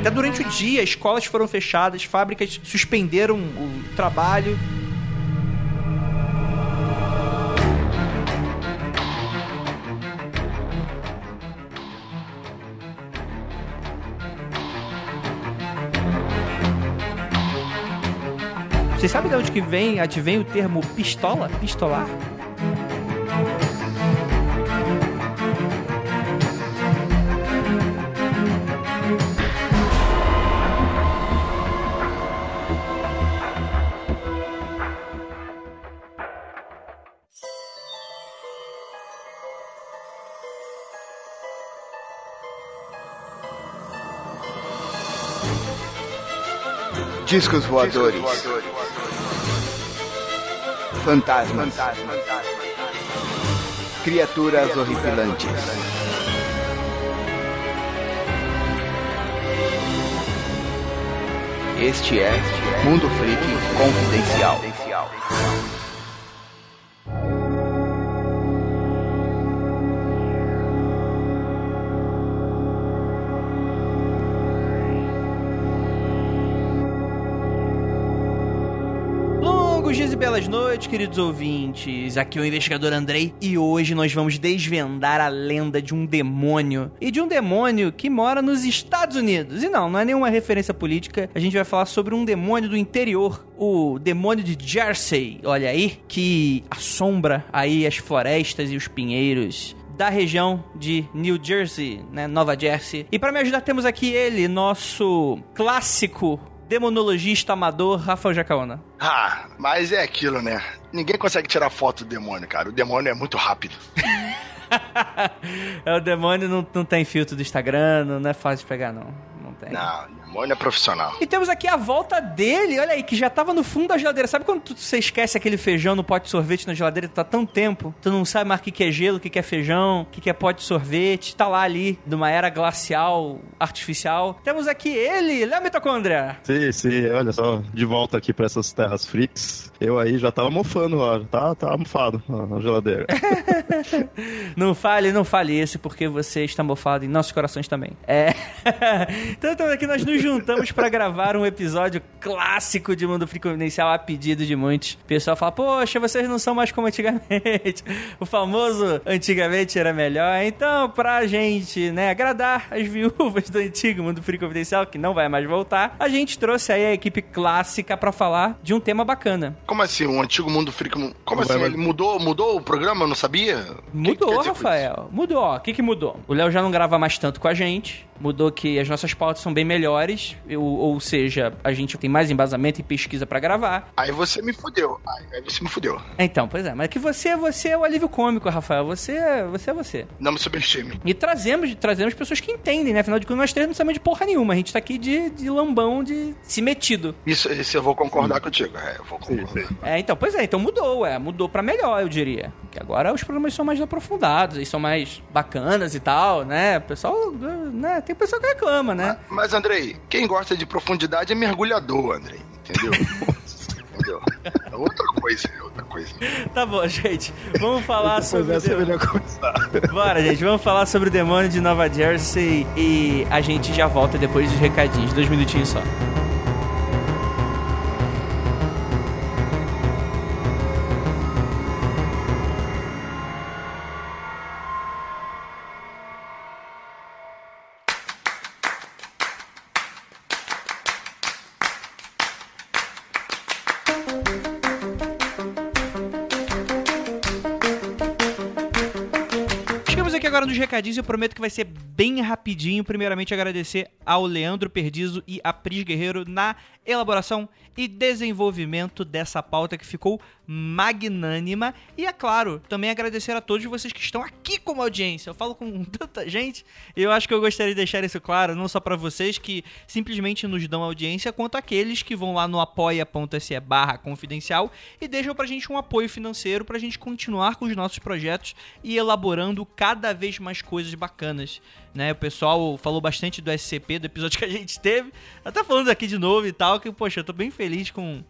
Até durante o dia, escolas foram fechadas, fábricas suspenderam o trabalho. Vocês sabem de onde que vem, advém o termo pistola? Pistolar? Discos voadores. Fantasmas. Criaturas horripilantes. Este é Mundo Freak Confidencial. Belas noites, queridos ouvintes. Aqui é o investigador Andrei e hoje nós vamos desvendar a lenda de um demônio e de um demônio que mora nos Estados Unidos. E não, não é nenhuma referência política. A gente vai falar sobre um demônio do interior, o demônio de Jersey. Olha aí, que assombra aí as florestas e os pinheiros da região de New Jersey, né, Nova Jersey. E para me ajudar temos aqui ele, nosso clássico demonologista amador Rafael Jacaona. Ah, mas é aquilo, né? Ninguém consegue tirar foto do demônio, cara. O demônio é muito rápido. é, o demônio não, não tem filtro do Instagram, não, é fácil de pegar, não. Não tem. Não, o demônio é profissional. E temos aqui a volta dele, olha aí, que já tava no fundo da geladeira. Sabe quando tu, você esquece aquele feijão no pote de sorvete na geladeira? Tá tão tempo, tu não sabe mais o que, que é gelo, o que, que é feijão, o que, que é pote de sorvete. Tá lá ali, numa era glacial, artificial. Temos aqui ele, Léo Mitocôndria. Sim, sim, olha só, de volta aqui pra essas terras freaks. Eu aí já tava mofando lá, tá, tá mofado na geladeira. não fale, não fale isso, porque você está mofado em nossos corações também. É. então, então aqui nós nos juntamos para gravar um episódio clássico de Mundo Free Confidencial a pedido de muitos. O pessoal fala, poxa, vocês não são mais como antigamente. o famoso antigamente era melhor. Então, pra gente, né, agradar as viúvas do antigo Mundo Free Confidencial, que não vai mais voltar, a gente trouxe aí a equipe clássica para falar de um tema bacana. Como assim, um antigo Mundo Free? Como, como assim? Ele mudou, mudou o programa? Eu não sabia? Mudou, que que Rafael. Mudou. O que que mudou? O Léo já não grava mais tanto com a gente. Mudou que as nossas pautas são bem melhores, ou, ou seja, a gente tem mais embasamento e pesquisa para gravar. Aí você me fudeu. Aí você me fudeu. Então, pois é, mas que você, você é o alívio cômico, Rafael. Você, você é você. Não me subestime. E trazemos, trazemos pessoas que entendem, né? Afinal de contas, nós três não sabemos de porra nenhuma. A gente tá aqui de, de lambão, de se metido. Isso, isso eu vou concordar sim. contigo. É, eu vou concordar. Sim, sim. É, então, pois é, então mudou, é. Mudou para melhor, eu diria. Que agora os programas são mais aprofundados e são mais bacanas e tal, né? O pessoal, né? Tem pessoa que reclama, né? Mas, mas, Andrei, quem gosta de profundidade é mergulhador, Andrei. Entendeu? entendeu? É outra coisa, é outra coisa. Tá bom, gente. Vamos falar sobre. Essa é melhor começar. Bora, gente. Vamos falar sobre o demônio de Nova Jersey e a gente já volta depois dos recadinhos. Dois minutinhos só. Agora nos recadinhos eu prometo que vai ser bem rapidinho. Primeiramente, agradecer ao Leandro Perdizo e a Pris Guerreiro na elaboração e desenvolvimento dessa pauta que ficou magnânima. E é claro, também agradecer a todos vocês que estão aqui como audiência. Eu falo com tanta gente e eu acho que eu gostaria de deixar isso claro, não só para vocês que simplesmente nos dão audiência, quanto aqueles que vão lá no apoia.se barra confidencial e deixam pra gente um apoio financeiro pra gente continuar com os nossos projetos e elaborando cada vez mais coisas bacanas. Né, o pessoal falou bastante do SCP, do episódio que a gente teve. Até falando aqui de novo e tal, que, poxa, eu tô bem feliz com,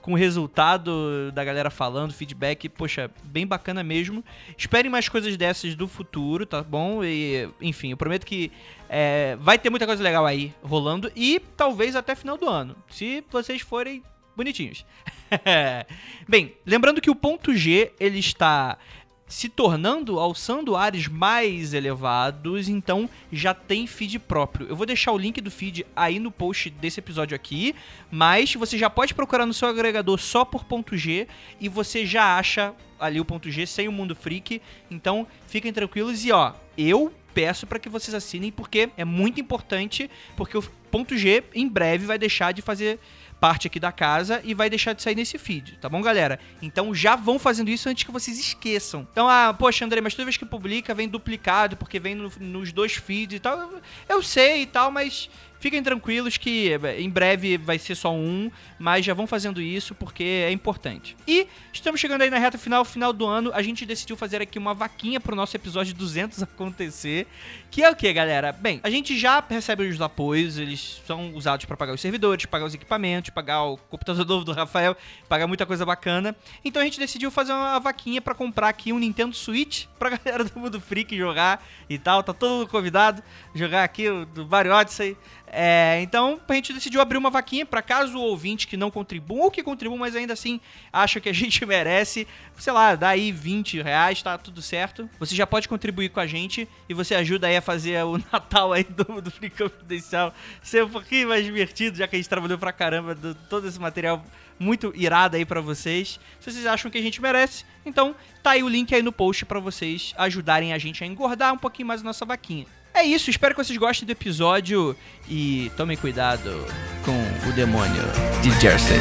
com o resultado da galera falando, feedback, poxa, bem bacana mesmo. Esperem mais coisas dessas do futuro, tá bom? E, enfim, eu prometo que é, vai ter muita coisa legal aí rolando e talvez até final do ano, se vocês forem bonitinhos. Bem, lembrando que o ponto G ele está se tornando, alçando ares mais elevados, então já tem feed próprio. Eu vou deixar o link do feed aí no post desse episódio aqui, mas você já pode procurar no seu agregador só por ponto .g e você já acha ali o ponto .g sem o Mundo Freak, então fiquem tranquilos e ó, eu peço para que vocês assinem porque é muito importante, porque o ponto .g em breve vai deixar de fazer parte aqui da casa e vai deixar de sair nesse feed, tá bom, galera? Então já vão fazendo isso antes que vocês esqueçam. Então, ah, poxa, André, mas toda vez que publica vem duplicado, porque vem no, nos dois feeds e tal. Eu, sei e tal, mas Fiquem tranquilos que eh, em breve vai ser só um, mas já vão fazendo isso porque é importante. E estamos chegando aí na reta final, final do ano, a gente decidiu fazer aqui uma vaquinha pro nosso episódio 200 acontecer, que é o que, galera? Bem, a gente já recebe os apoios, eles são usados para pagar os servidores, pagar os equipamentos, pagar o computador novo do Rafael, pagar muita coisa bacana. Então a gente decidiu fazer uma vaquinha para comprar aqui um Nintendo Switch pra galera do Mundo Freak jogar e tal, tá todo convidado jogar aqui o do Mario Odyssey. É, então a gente decidiu abrir uma vaquinha para caso o ouvinte que não contribua ou que contribua, mas ainda assim acha que a gente merece, sei lá, dá aí 20 reais, tá tudo certo. Você já pode contribuir com a gente e você ajuda aí a fazer o Natal aí do, do Free Confidencial ser um pouquinho mais divertido, já que a gente trabalhou pra caramba do, todo esse material muito irado aí para vocês. Se vocês acham que a gente merece, então tá aí o link aí no post para vocês ajudarem a gente a engordar um pouquinho mais a nossa vaquinha. É isso, espero que vocês gostem do episódio e tomem cuidado com o demônio de Jersey.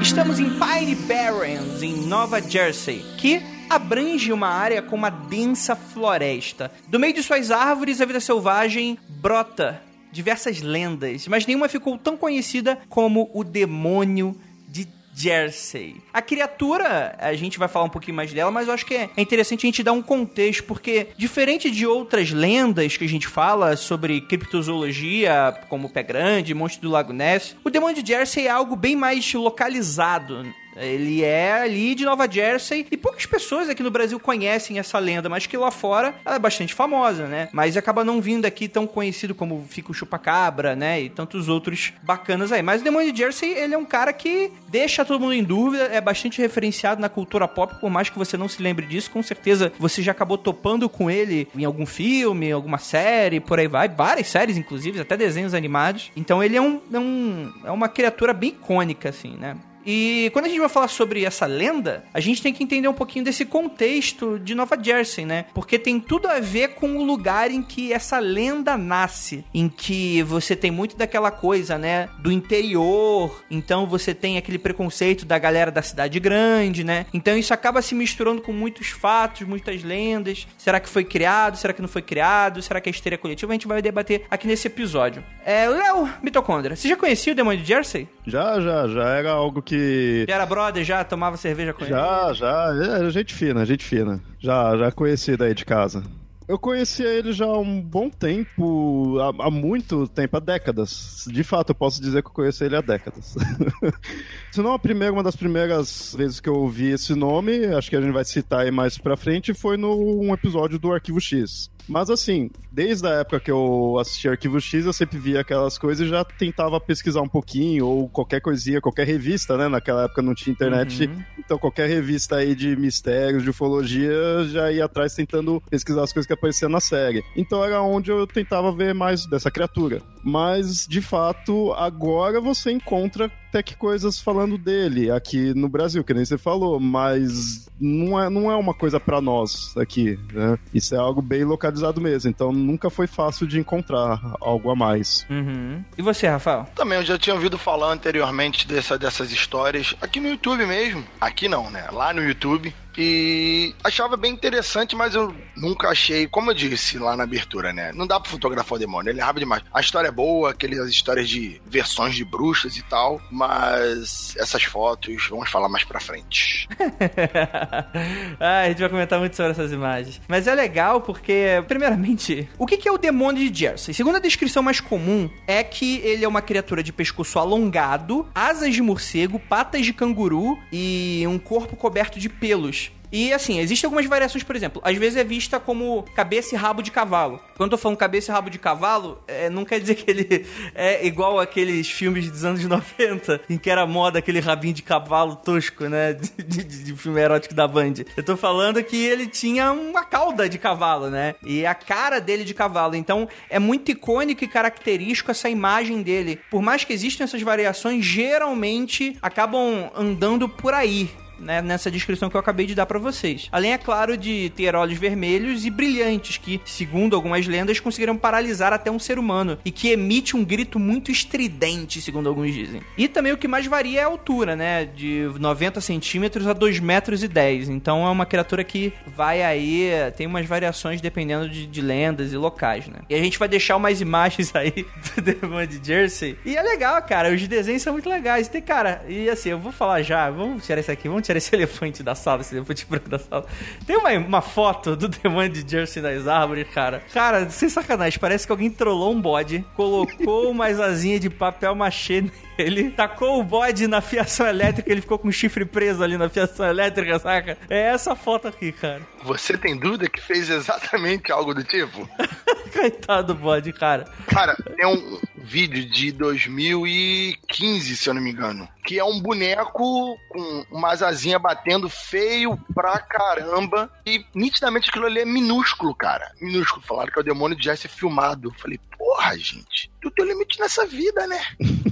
Estamos em Pine Barrens, em Nova Jersey, que abrange uma área com uma densa floresta. Do meio de suas árvores, a vida selvagem brota diversas lendas, mas nenhuma ficou tão conhecida como o demônio de Jersey. A criatura, a gente vai falar um pouquinho mais dela, mas eu acho que é interessante a gente dar um contexto, porque diferente de outras lendas que a gente fala sobre criptozoologia, como Pé Grande, Monstro do Lago Ness, o demônio de Jersey é algo bem mais localizado ele é ali de Nova Jersey e poucas pessoas aqui no Brasil conhecem essa lenda, mas que lá fora ela é bastante famosa, né? Mas acaba não vindo aqui tão conhecido como fica o Chupacabra, né? E tantos outros bacanas aí. Mas o Demônio de Jersey, ele é um cara que deixa todo mundo em dúvida, é bastante referenciado na cultura pop, por mais que você não se lembre disso, com certeza você já acabou topando com ele em algum filme, alguma série, por aí vai. Várias séries, inclusive, até desenhos animados. Então ele é, um, é, um, é uma criatura bem icônica, assim, né? E quando a gente vai falar sobre essa lenda, a gente tem que entender um pouquinho desse contexto de Nova Jersey, né? Porque tem tudo a ver com o lugar em que essa lenda nasce, em que você tem muito daquela coisa, né, do interior. Então você tem aquele preconceito da galera da cidade grande, né? Então isso acaba se misturando com muitos fatos, muitas lendas. Será que foi criado? Será que não foi criado? Será que é histeria coletiva? A gente vai debater aqui nesse episódio. É, Léo Mitocôndria, você já conhecia o demônio de Jersey? Já, já, já era algo que que. Já era brother, já tomava cerveja com já, ele? Já, já. É, gente fina, gente fina. Já, já conheci daí de casa. Eu conhecia ele já há um bom tempo, há, há, muito tempo, há décadas. De fato, eu posso dizer que eu conheço ele há décadas. Se não a primeira, uma das primeiras vezes que eu ouvi esse nome, acho que a gente vai citar aí mais pra frente, foi num episódio do Arquivo X. Mas assim, desde a época que eu assisti Arquivo X, eu sempre via aquelas coisas e já tentava pesquisar um pouquinho, ou qualquer coisinha, qualquer revista, né? Naquela época não tinha internet, uhum. então qualquer revista aí de mistérios, de ufologia, já ia atrás tentando pesquisar as coisas que apareciam na série. Então era onde eu tentava ver mais dessa criatura. Mas, de fato, agora você encontra até que coisas falando dele aqui no Brasil, que nem você falou, mas não é, não é uma coisa para nós aqui, né? Isso é algo bem localizado mesmo, então nunca foi fácil de encontrar algo a mais. Uhum. E você, Rafael? Também, eu já tinha ouvido falar anteriormente dessa, dessas histórias aqui no YouTube mesmo. Aqui não, né? Lá no YouTube. E achava bem interessante, mas eu nunca achei, como eu disse lá na abertura, né? Não dá pra fotografar o demônio, ele é rápido demais. A história é boa, aquelas histórias de versões de bruxas e tal, mas essas fotos vamos falar mais pra frente. ah, a gente vai comentar muito sobre essas imagens. Mas é legal porque, primeiramente, o que é o demônio de Jersey? Segundo a descrição mais comum, é que ele é uma criatura de pescoço alongado, asas de morcego, patas de canguru e um corpo coberto de pelos. E assim, existem algumas variações, por exemplo, às vezes é vista como cabeça e rabo de cavalo. Quando eu falando cabeça e rabo de cavalo, é, não quer dizer que ele é igual aqueles filmes dos anos 90, em que era moda aquele rabinho de cavalo tosco, né? De, de, de filme erótico da Band. Eu tô falando que ele tinha uma cauda de cavalo, né? E a cara dele de cavalo. Então é muito icônico e característico essa imagem dele. Por mais que existam essas variações, geralmente acabam andando por aí né, nessa descrição que eu acabei de dar para vocês. Além, é claro, de ter olhos vermelhos e brilhantes, que, segundo algumas lendas, conseguiram paralisar até um ser humano e que emite um grito muito estridente, segundo alguns dizem. E também o que mais varia é a altura, né, de 90 centímetros a 2 metros e 10. Então é uma criatura que vai aí, tem umas variações dependendo de, de lendas e locais, né. E a gente vai deixar umas imagens aí do demônio de Jersey. E é legal, cara, os desenhos são muito legais. Tem, cara, e assim, eu vou falar já, vamos tirar isso aqui, vamos tirar esse elefante da sala, esse elefante branco da sala. Tem uma, uma foto do demônio de Jersey nas árvores, cara. Cara, sem sacanagem, parece que alguém trollou um bode, colocou uma asinha de papel machê ele tacou o bode na fiação elétrica, ele ficou com o chifre preso ali na fiação elétrica, saca? É essa foto aqui, cara. Você tem dúvida que fez exatamente algo do tipo? Coitado do bode, cara. Cara, é um vídeo de 2015, se eu não me engano, que é um boneco com uma asazinha batendo feio pra caramba e nitidamente aquilo ali é minúsculo, cara. Minúsculo. Falaram que é o demônio de Jesse filmado. falei, porra, gente, tu tem limite nessa vida, né?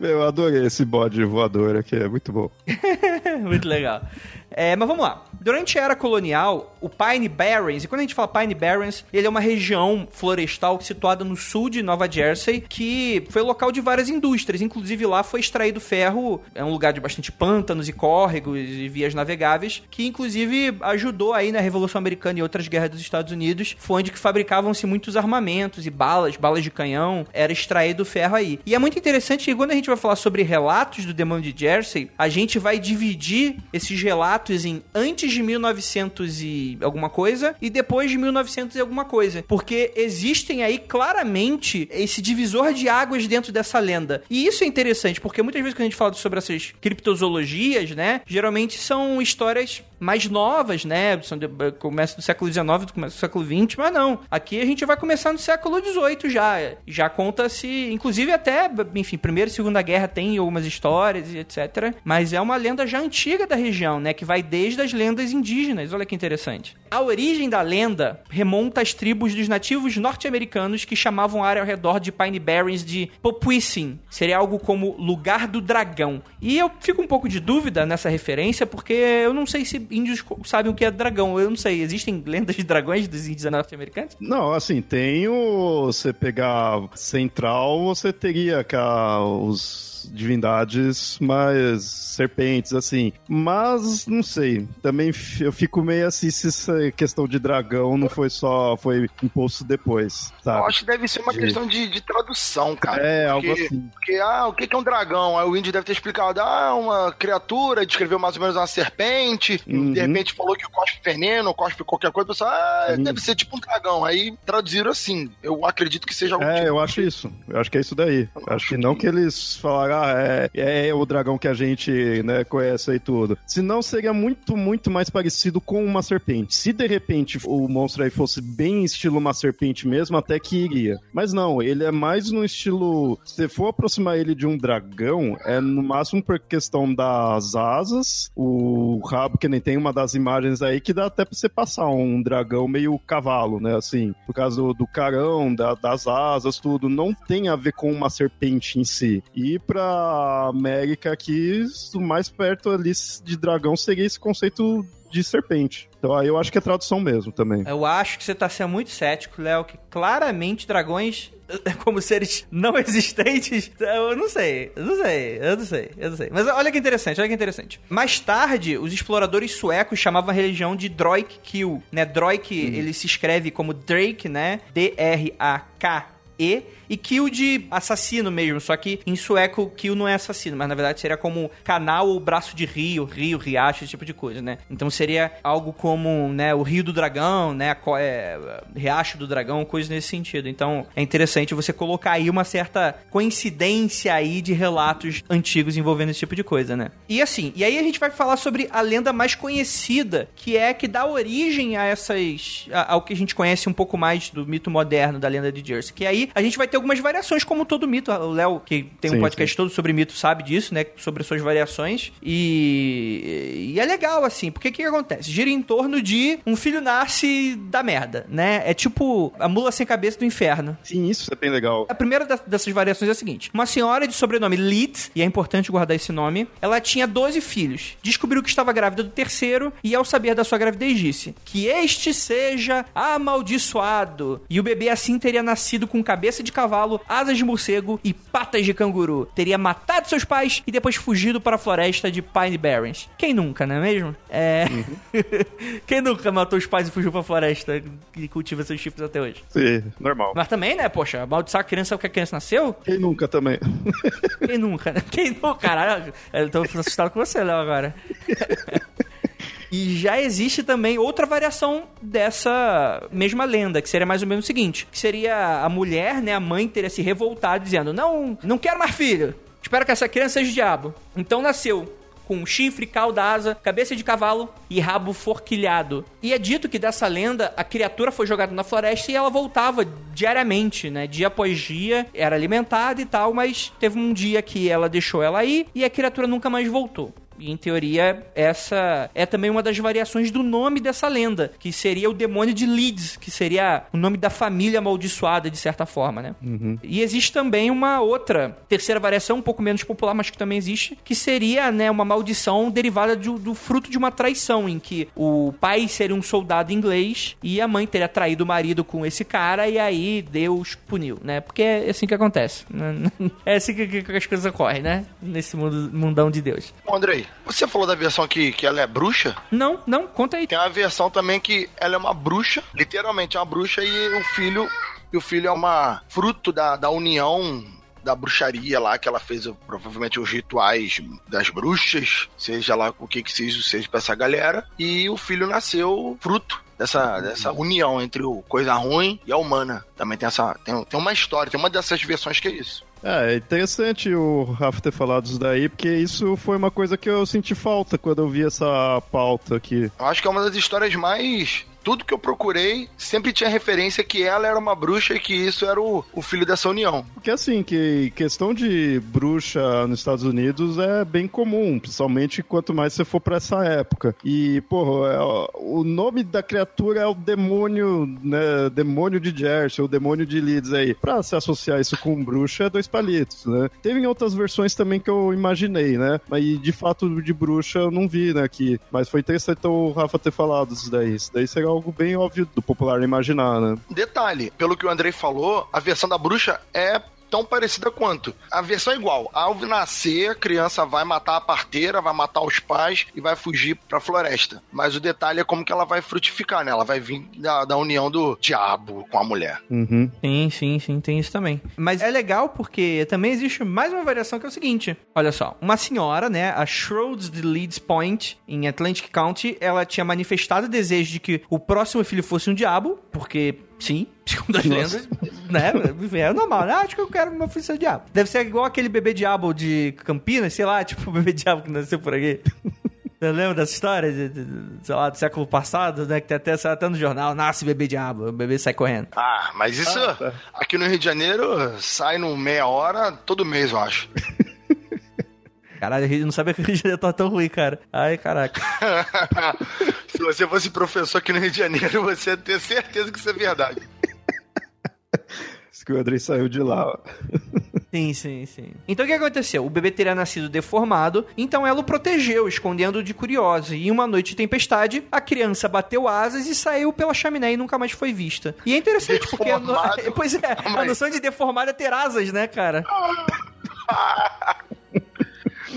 Eu adorei esse bode voador aqui, é muito bom. muito legal. É, mas vamos lá. Durante a era colonial, o Pine Barrens, e quando a gente fala Pine Barrens, ele é uma região florestal situada no sul de Nova Jersey, que foi local de várias indústrias. Inclusive lá foi extraído ferro, é um lugar de bastante pântanos e córregos e vias navegáveis, que inclusive ajudou aí na Revolução Americana e outras guerras dos Estados Unidos. Foi onde que fabricavam-se muitos armamentos e balas, balas de canhão, era extraído ferro aí. E é muito interessante que quando a gente vai falar sobre relatos do demônio de Jersey, a gente vai dividir esses relatos em antes de 1900 e alguma coisa e depois de 1900 e alguma coisa. Porque existem aí claramente esse divisor de águas dentro dessa lenda. E isso é interessante, porque muitas vezes quando a gente fala sobre essas criptozoologias, né, geralmente são histórias mais novas, né? Começa do século XIX, começa do século XX, mas não. Aqui a gente vai começar no século XVIII já. Já conta-se, inclusive até, enfim, Primeira e Segunda Guerra tem algumas histórias e etc. Mas é uma lenda já antiga da região, né? Que vai desde as lendas indígenas. Olha que interessante. A origem da lenda remonta às tribos dos nativos norte-americanos que chamavam a área ao redor de Pine Barrens de Popuissin. Seria algo como lugar do dragão. E eu fico um pouco de dúvida nessa referência, porque eu não sei se índios sabem o que é dragão. Eu não sei, existem lendas de dragões dos índios norte-americanos? Não, assim, tem o. Você pegar central, você teria que os divindades mais serpentes, assim. Mas, não sei, também eu fico meio assim se essa questão de dragão não foi só, foi imposto depois, sabe? Eu acho que deve ser uma de... questão de, de, tradução, cara. É, porque, algo assim. Porque, ah, o que é um dragão? Aí o índio deve ter explicado, ah, uma criatura, descreveu mais ou menos uma serpente, uhum. de repente falou que cospe veneno, cospe qualquer coisa, pessoal, ah, uhum. deve ser tipo um dragão. Aí traduziram assim. Eu acredito que seja algo É, tipo eu acho isso. Eu acho que é isso daí. Eu acho que não que eles falaram, ah, é, é o dragão que a gente né, conhece aí tudo. Senão seria muito, muito mais parecido com uma serpente. Se de repente o monstro aí fosse bem estilo uma serpente mesmo, até que iria. Mas não, ele é mais no estilo. Se for aproximar ele de um dragão, é no máximo por questão das asas, o rabo, que nem tem uma das imagens aí, que dá até pra você passar um dragão meio cavalo, né? Assim, por causa do, do carão, da, das asas, tudo. Não tem a ver com uma serpente em si. E pra América aqui, o mais perto ali de dragão seria esse conceito de serpente. Então aí eu acho que é tradução mesmo também. Eu acho que você tá sendo muito cético, Léo, que claramente dragões como seres não existentes, eu não sei, eu não sei, eu não sei, eu não sei. Mas olha que interessante, olha que interessante. Mais tarde, os exploradores suecos chamavam a religião de Droik-Kill, né? Droik, uhum. ele se escreve como Drake, né? D-R-A-K-E e kill de assassino mesmo, só que em sueco kill não é assassino, mas na verdade seria como canal ou braço de rio, rio, riacho, esse tipo de coisa, né? Então seria algo como, né, o rio do dragão, né, é, riacho do dragão, coisa nesse sentido. Então é interessante você colocar aí uma certa coincidência aí de relatos antigos envolvendo esse tipo de coisa, né? E assim, e aí a gente vai falar sobre a lenda mais conhecida, que é que dá origem a essas ao que a gente conhece um pouco mais do mito moderno da lenda de Jersey. Que aí a gente vai ter algumas variações como todo mito. O Léo, que tem um sim, podcast sim. todo sobre mito, sabe disso, né, sobre suas variações. E, e é legal assim, porque o que, que acontece? Gira em torno de um filho nasce da merda, né? É tipo a mula sem cabeça do inferno. Sim, isso é bem legal. A primeira dessas variações é a seguinte: uma senhora de sobrenome Leeds, e é importante guardar esse nome, ela tinha 12 filhos. Descobriu que estava grávida do terceiro e, ao saber da sua gravidez, disse: Que este seja amaldiçoado. E o bebê assim teria nascido com cabeça de cavalo, asas de morcego e patas de canguru. Teria matado seus pais e depois fugido para a floresta de Pine Barrens. Quem nunca, não é mesmo? É. Uhum. Quem nunca matou os pais e fugiu pra floresta e cultiva seus chifres até hoje? Sim, normal. Mas também, né, poxa, amaldiçoar a criança é o que a criança nasceu? Quem nunca também? Quem nunca, né? Quem nunca? Caralho, eu tô assustado com você, Léo, agora. E já existe também outra variação dessa mesma lenda, que seria mais ou menos o seguinte: que seria a mulher, né, a mãe teria se revoltado dizendo: "Não, não quero mais filho. Espero que essa criança seja o diabo". Então nasceu com chifre, cauda, asa, cabeça de cavalo e rabo forquilhado. E é dito que dessa lenda a criatura foi jogada na floresta e ela voltava diariamente, né? Dia após dia, era alimentada e tal, mas teve um dia que ela deixou ela aí e a criatura nunca mais voltou. E, em teoria, essa é também uma das variações do nome dessa lenda, que seria o demônio de Leeds, que seria o nome da família amaldiçoada, de certa forma, né? Uhum. E existe também uma outra terceira variação, um pouco menos popular, mas que também existe, que seria, né, uma maldição derivada do, do fruto de uma traição, em que o pai seria um soldado inglês e a mãe teria traído o marido com esse cara e aí Deus puniu, né? Porque é assim que acontece. É assim que, que as coisas ocorrem, né? Nesse mundo, mundão de Deus. Andrei, você falou da versão que, que ela é bruxa? Não, não, conta aí. Tem uma versão também que ela é uma bruxa, literalmente é uma bruxa, e o filho. E o filho é uma fruto da, da união da bruxaria lá, que ela fez provavelmente os rituais das bruxas, seja lá o que que seja, seja pra essa galera. E o filho nasceu fruto dessa, dessa união entre o coisa ruim e a humana. Também tem essa. Tem, tem uma história, tem uma dessas versões que é isso. É, é interessante o Rafa ter falado isso daí, porque isso foi uma coisa que eu senti falta quando eu vi essa pauta aqui. Eu acho que é uma das histórias mais tudo que eu procurei sempre tinha referência que ela era uma bruxa e que isso era o, o filho dessa união. Porque assim, que questão de bruxa nos Estados Unidos é bem comum, principalmente quanto mais você for para essa época. E, porra, é, o nome da criatura é o demônio, né? Demônio de Jersey, o demônio de Leeds aí. Pra se associar isso com bruxa é dois palitos, né? Teve em outras versões também que eu imaginei, né? Mas de fato de bruxa eu não vi, né, aqui. Mas foi interessante o Rafa ter falado isso daí. Isso daí seria algo bem óbvio do popular imaginar, né? Detalhe, pelo que o Andrei falou, a versão da bruxa é tão parecida quanto. A versão é igual. Ao nascer, a criança vai matar a parteira, vai matar os pais e vai fugir pra floresta. Mas o detalhe é como que ela vai frutificar, né? Ela vai vir da, da união do diabo com a mulher. Uhum. Sim, sim, sim, tem isso também. Mas é legal porque também existe mais uma variação que é o seguinte. Olha só, uma senhora, né, a Shrouds de Leeds Point, em Atlantic County, ela tinha manifestado o desejo de que o próximo filho fosse um diabo, porque Sim, segundo as lendas, né? É normal, né? Acho que eu quero uma filha de diabo. Deve ser igual aquele bebê diabo de Campinas, sei lá, tipo o bebê diabo que nasceu por aqui. Você lembra dessa história, de, de, sei lá, do século passado, né? Que tem até, até no jornal, nasce bebê diabo, o bebê sai correndo. Ah, mas isso ah, tá. aqui no Rio de Janeiro sai no meia hora todo mês, eu acho. Caralho, eu não sabia que o Rio de Janeiro tava tão ruim, cara. Ai, caraca. Se você fosse professor aqui no Rio de Janeiro, você ia ter certeza que isso é verdade. Isso que o Andrei saiu de lá, ó. Sim, sim, sim. Então o que aconteceu? O bebê teria nascido deformado, então ela o protegeu, escondendo de curiosa. E em uma noite de tempestade, a criança bateu asas e saiu pela chaminé e nunca mais foi vista. E é interessante deformado. porque. A no... Pois é, a noção de deformado é ter asas, né, cara?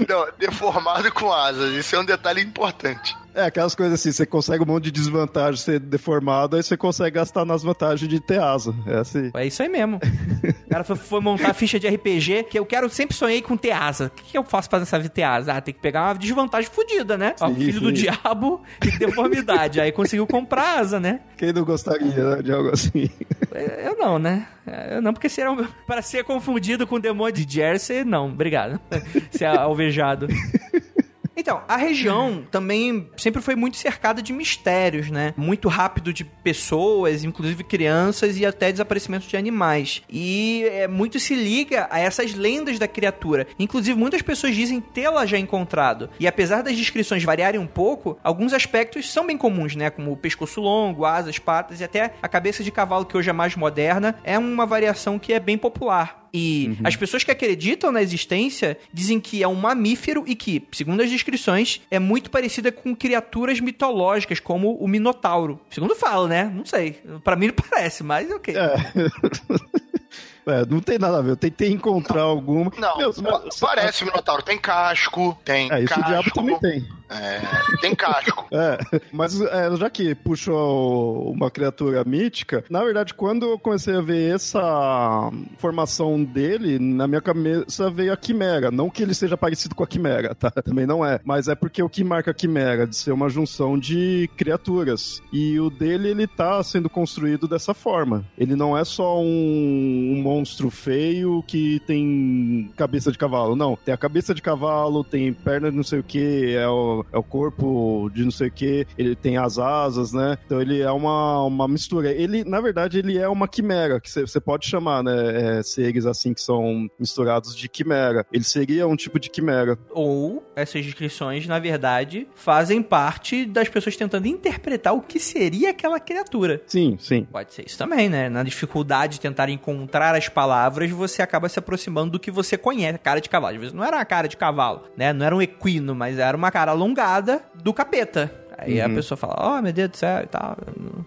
Não, deformado com asas. Isso é um detalhe importante. É, aquelas coisas assim, você consegue um monte de desvantagem ser deformado, aí você consegue gastar nas vantagens de ter asa. É assim. É isso aí mesmo. o cara foi, foi montar a ficha de RPG, que eu quero, sempre sonhei com ter asa. O que, que eu faço pra nessa vida ter asa? Ah, tem que pegar uma desvantagem fodida, né? Ó, Sim, filho do sim. diabo e deformidade. aí conseguiu comprar asa, né? Quem não gostaria né, de algo assim? Eu não, né? Eu não, porque será para ser confundido com o demônio de Jersey, não, obrigado. Ser alvejado. Então, a região também sempre foi muito cercada de mistérios, né? Muito rápido de pessoas, inclusive crianças e até desaparecimentos de animais. E é, muito se liga a essas lendas da criatura. Inclusive, muitas pessoas dizem tê-la já encontrado. E apesar das descrições variarem um pouco, alguns aspectos são bem comuns, né? Como o pescoço longo, asas, patas e até a cabeça de cavalo, que hoje é mais moderna, é uma variação que é bem popular. E as pessoas que acreditam na existência dizem que é um mamífero e que, segundo as descrições, é muito parecida com criaturas mitológicas, como o Minotauro. Segundo falo, né? Não sei. Pra mim não parece, mas ok. É, não tem nada a ver. Eu tentei encontrar alguma. Não, Meu, mas- parece o Minotauro. Tem casco, tem É, isso casco. o diabo também tem. É, tem casco. É, mas é, já que puxou uma criatura mítica, na verdade, quando eu comecei a ver essa formação dele, na minha cabeça veio a quimera. Não que ele seja parecido com a quimera, tá? Também não é. Mas é porque o que marca a quimera? De ser uma junção de criaturas. E o dele, ele tá sendo construído dessa forma. Ele não é só um, um monstro feio que tem cabeça de cavalo. Não, tem a cabeça de cavalo, tem perna de não sei o que, é o, é o corpo de não sei o que, ele tem as asas, né? Então ele é uma, uma mistura. Ele, na verdade, ele é uma quimera, que você pode chamar, né? É, seres assim que são misturados de quimera. Ele seria um tipo de quimera. Ou essas descrições, na verdade, fazem parte das pessoas tentando interpretar o que seria aquela criatura. Sim, sim. Pode ser isso também, né? Na dificuldade de tentar encontrar as palavras, você acaba se aproximando do que você conhece. Cara de cavalo. Às vezes não era uma cara de cavalo, né? Não era um equino, mas era uma cara alongada do capeta. Aí a Uhum. pessoa fala, oh, meu Deus do céu e tal.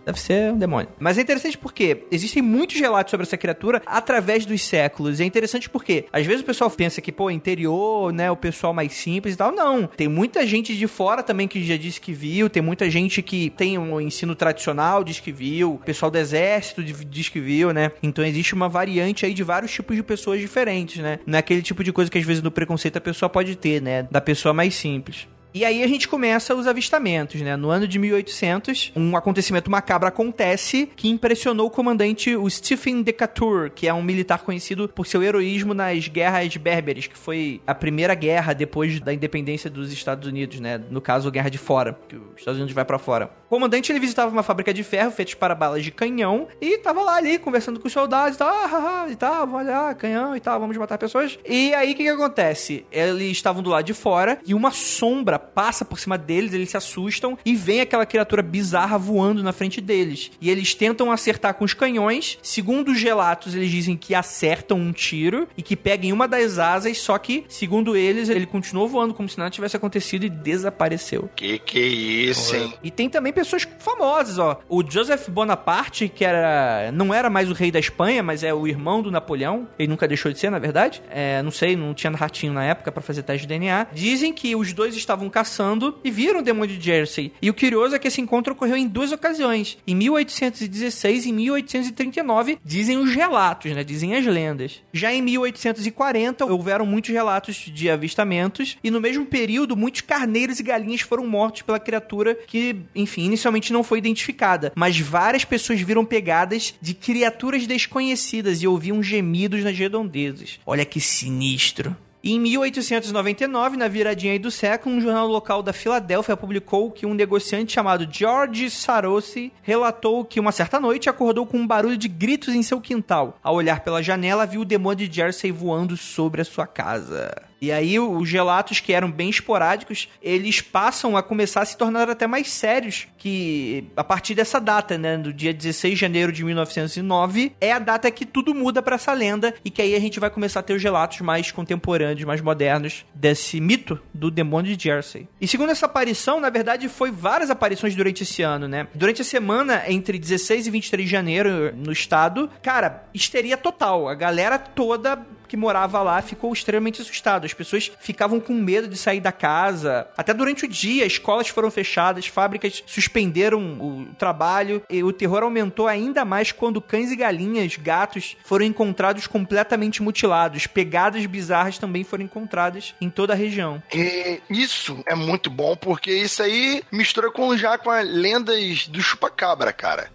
Deve ser um demônio. Mas é interessante porque existem muitos relatos sobre essa criatura através dos séculos. E é interessante porque, às vezes o pessoal pensa que, pô, interior, né, o pessoal mais simples e tal. Não. Tem muita gente de fora também que já disse que viu. Tem muita gente que tem um ensino tradicional, diz que viu. O pessoal do exército di- diz que viu, né? Então existe uma variante aí de vários tipos de pessoas diferentes, né? Não é aquele tipo de coisa que às vezes no preconceito a pessoa pode ter, né? Da pessoa mais simples. E aí a gente começa os avistamentos, né? No ano de 1800, um acontecimento macabro acontece que impressionou o comandante o Stephen Decatur, que é um militar conhecido por seu heroísmo nas guerras berberes, que foi a primeira guerra depois da independência dos Estados Unidos, né? No caso, a Guerra de Fora, que os Estados Unidos vai pra fora. O comandante ele visitava uma fábrica de ferro feita para balas de canhão e tava lá ali conversando com os soldados e tal, ah, ah, e tal, vamos olhar, canhão e tal, vamos matar pessoas. E aí o que, que acontece? Eles estavam do lado de fora e uma sombra passa por cima deles, eles se assustam e vem aquela criatura bizarra voando na frente deles. E eles tentam acertar com os canhões. Segundo os relatos, eles dizem que acertam um tiro e que pegam em uma das asas, só que, segundo eles, ele continuou voando como se nada tivesse acontecido e desapareceu. Que que é isso, hein? E tem também pessoas famosas, ó. O Joseph Bonaparte, que era não era mais o rei da Espanha, mas é o irmão do Napoleão. Ele nunca deixou de ser, na verdade. É, não sei, não tinha ratinho na época pra fazer teste de DNA. Dizem que os dois estavam caçando e viram o demônio de Jersey. E o curioso é que esse encontro ocorreu em duas ocasiões, em 1816 e 1839, dizem os relatos, né? Dizem as lendas. Já em 1840 houveram muitos relatos de avistamentos e no mesmo período muitos carneiros e galinhas foram mortos pela criatura que, enfim, inicialmente não foi identificada, mas várias pessoas viram pegadas de criaturas desconhecidas e ouviam gemidos nas redondezas. Olha que sinistro. Em 1899, na viradinha aí do século, um jornal local da Filadélfia publicou que um negociante chamado George Sarosi relatou que uma certa noite acordou com um barulho de gritos em seu quintal. Ao olhar pela janela, viu o demônio de Jersey voando sobre a sua casa. E aí os relatos que eram bem esporádicos, eles passam a começar a se tornar até mais sérios, que a partir dessa data, né, do dia 16 de janeiro de 1909, é a data que tudo muda pra essa lenda e que aí a gente vai começar a ter os relatos mais contemporâneos, mais modernos desse mito do demônio de Jersey. E segundo essa aparição, na verdade, foi várias aparições durante esse ano, né? Durante a semana entre 16 e 23 de janeiro no estado, cara, histeria total. A galera toda que morava lá ficou extremamente assustado. As pessoas ficavam com medo de sair da casa. Até durante o dia, escolas foram fechadas, fábricas suspenderam o trabalho e o terror aumentou ainda mais quando cães e galinhas, gatos, foram encontrados completamente mutilados. Pegadas bizarras também foram encontradas em toda a região. E isso é muito bom, porque isso aí mistura com já com as lendas do chupacabra, cara.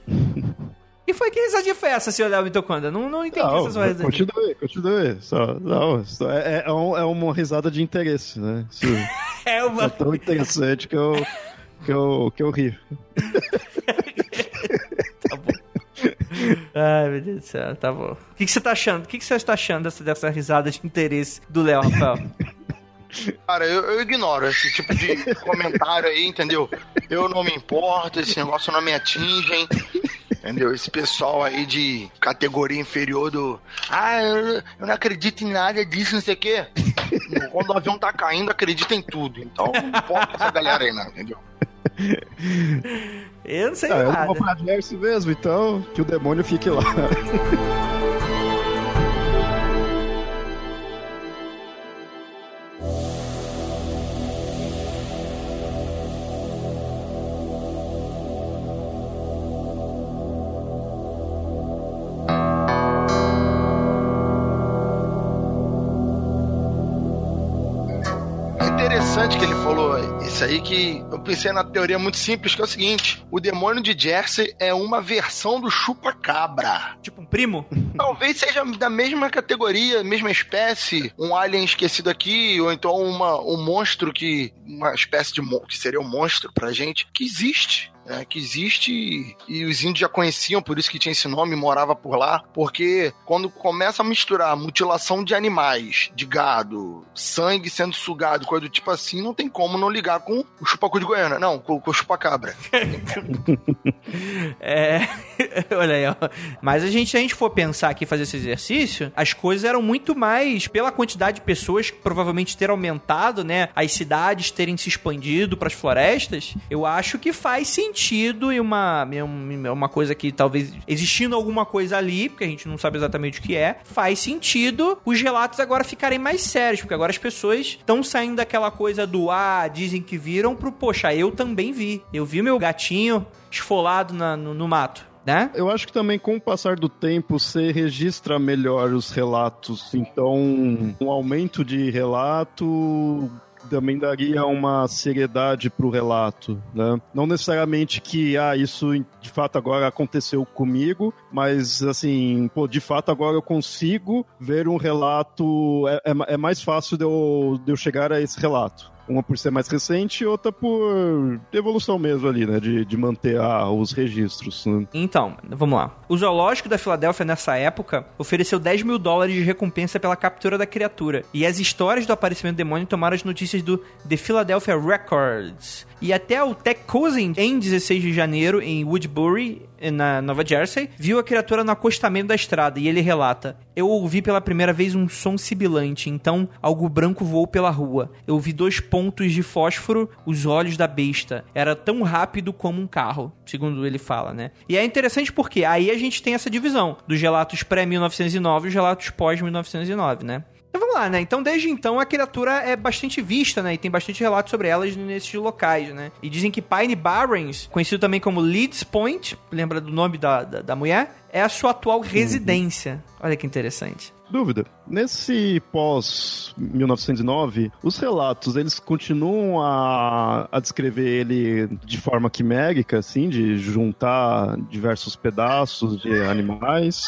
E foi que risadinha foi essa, senhor Léo Mitocondria? Não, não entendi Não, essa sua risadinha. continue, continue. Só, não, só- é, é, um- é uma risada de interesse, né? Isso É é uma... tão interessante que eu, que eu, que eu ri. Ai, meu Deus do céu, tá bom. O que, que você tá achando? O que, que você está achando dessa, dessa risada de interesse do Léo, Rafael? Cara, eu, eu ignoro esse tipo de comentário aí, entendeu? Eu não me importo, esse negócio não me atinge, hein? Entendeu? Esse pessoal aí de categoria inferior do. Ah, eu, eu não acredito em nada disso, não sei o quê. Quando o avião tá caindo, acredita em tudo. Então não importa essa galera aí, não, entendeu? Eu não sei Ah, eu não nada. vou pra Jersey mesmo, então que o demônio fique lá. aí, que eu pensei na teoria muito simples, que é o seguinte: o demônio de Jersey é uma versão do chupa-cabra. Tipo um primo? Talvez seja da mesma categoria, mesma espécie, um alien esquecido aqui, ou então uma, um monstro que. uma espécie de que seria um monstro pra gente, que existe. Né, que existe e, os índios já conheciam, por isso que tinha esse nome, morava por lá, porque quando começa a misturar mutilação de animais, de gado, sangue sendo sugado, coisa do tipo assim, não tem como não ligar com o chupacu de Goiânia, não, com, com o chupacabra. É. Olha aí, ó. Mas a gente, se a gente for pensar aqui fazer esse exercício, as coisas eram muito mais pela quantidade de pessoas que provavelmente ter aumentado, né? As cidades terem se expandido para as florestas. Eu acho que faz sentido e uma, uma coisa que talvez existindo alguma coisa ali, porque a gente não sabe exatamente o que é, faz sentido os relatos agora ficarem mais sérios, porque agora as pessoas estão saindo daquela coisa do ah, dizem que viram pro poxa, eu também vi. Eu vi meu gatinho esfolado na- no, no mato, né? Eu acho que também com o passar do tempo você registra melhor os relatos. Então, um aumento de relato também daria uma seriedade pro relato, né? Não necessariamente que, ah, isso de fato agora aconteceu comigo, mas assim, pô, de fato agora eu consigo ver um relato, é, é- é mais fácil de eu, de eu chegar a esse relato. Uma por ser mais recente e outra por evolução mesmo ali, né? De, de manter ah, os registros. né? Então, vamos lá. O zoológico da Filadélfia, nessa época, ofereceu 10 mil dólares de recompensa pela captura da criatura. E as histórias do aparecimento do demônio tomaram as notícias do The Philadelphia Records. E até o Tech Cousin, em 16 de janeiro, em Woodbury, na Nova Jersey, viu a criatura no acostamento da estrada. E ele relata: Eu ouvi pela primeira vez um som sibilante, então algo branco voou pela rua. Eu vi dois pontos de fósforo, os olhos da besta. Era tão rápido como um carro, segundo ele fala, né? E é interessante porque aí a gente tem essa divisão dos relatos pré-1909 e os relatos pós-1909, né? Então vamos lá, né? Então desde então a criatura é bastante vista, né? E tem bastante relatos sobre elas nesses locais, né? E dizem que Pine Barrens, conhecido também como Leeds Point, lembra do nome da, da, da mulher? É a sua atual residência. Olha que interessante. Dúvida. Nesse pós-1909, os relatos, eles continuam a, a descrever ele de forma quimérica, assim, de juntar diversos pedaços de animais.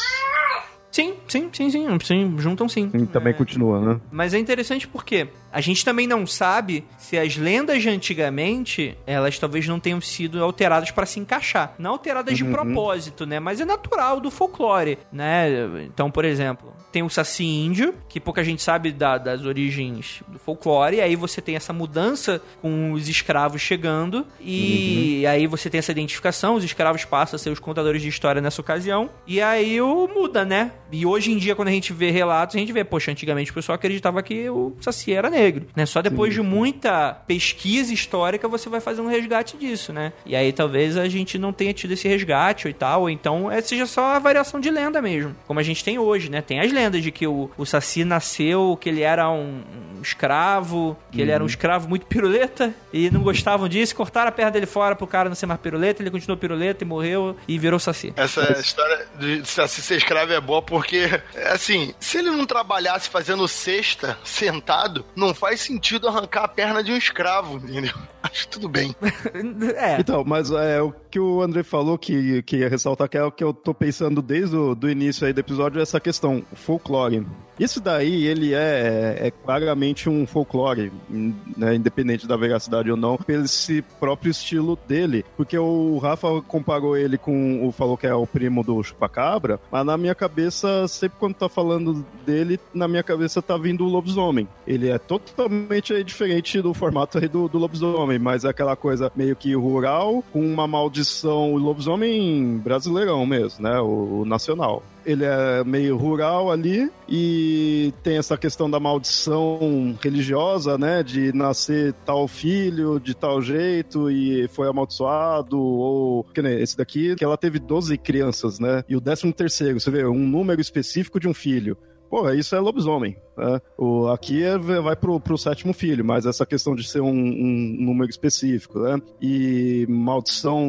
Sim, sim, sim, sim, sim, juntam sim. E também É. continua, né? Mas é interessante porque a gente também não sabe se as lendas de antigamente, elas talvez não tenham sido alteradas para se encaixar. Não alteradas de Uhum. propósito, né? Mas é natural do folclore, né? Então, por exemplo, tem o Saci Índio, que pouca gente sabe da- das origens do folclore, e aí você tem essa mudança com os escravos chegando, e aí você tem essa identificação, os escravos passam a ser os contadores de história nessa ocasião, e aí o muda, né? E hoje em dia, quando a gente vê relatos, a gente vê, poxa, antigamente o pessoal acreditava que o Saci era negro. né? Só depois de muita pesquisa histórica você vai fazer um resgate disso, né? E aí talvez a gente não tenha tido esse resgate e tal, ou então é, seja só a variação de lenda mesmo, como a gente tem hoje, né? Tem as lendas de que o, o Saci nasceu, que ele era um, um escravo, que ele era um escravo muito piruleta e não gostavam disso, cortaram a perna dele fora pro cara não ser mais piruleta, ele continuou piruleta e morreu e virou Saci. Essa história de Saci ser escravo é boa porque, assim, se ele não trabalhasse fazendo cesta sentado, não faz sentido arrancar a perna de um escravo, entendeu? Acho tudo bem. é. Então, mas é o que o André falou que, que ia ressaltar, que é o que eu tô pensando desde o do início aí do episódio, é essa questão, folclore. Isso daí, ele é, é claramente um folclore, né, independente da veracidade ou não, pelo esse próprio estilo dele. Porque o Rafa comparou ele com o falou que é o primo do Chupacabra, mas na minha cabeça, sempre quando tá falando dele, na minha cabeça tá vindo o lobisomem. Ele é totalmente diferente do formato do, do lobisomem, mas é aquela coisa meio que rural, com uma maldição, o lobisomem brasileirão mesmo, né? O, o nacional ele é meio rural ali e tem essa questão da maldição religiosa, né? De nascer tal filho de tal jeito e foi amaldiçoado, ou que nem esse daqui, que ela teve 12 crianças, né? E o 13 terceiro, você vê, um número específico de um filho. Pô, isso é lobisomem. Né? O, aqui é, vai pro, pro sétimo filho, mas essa questão de ser um, um número específico, né? E maldição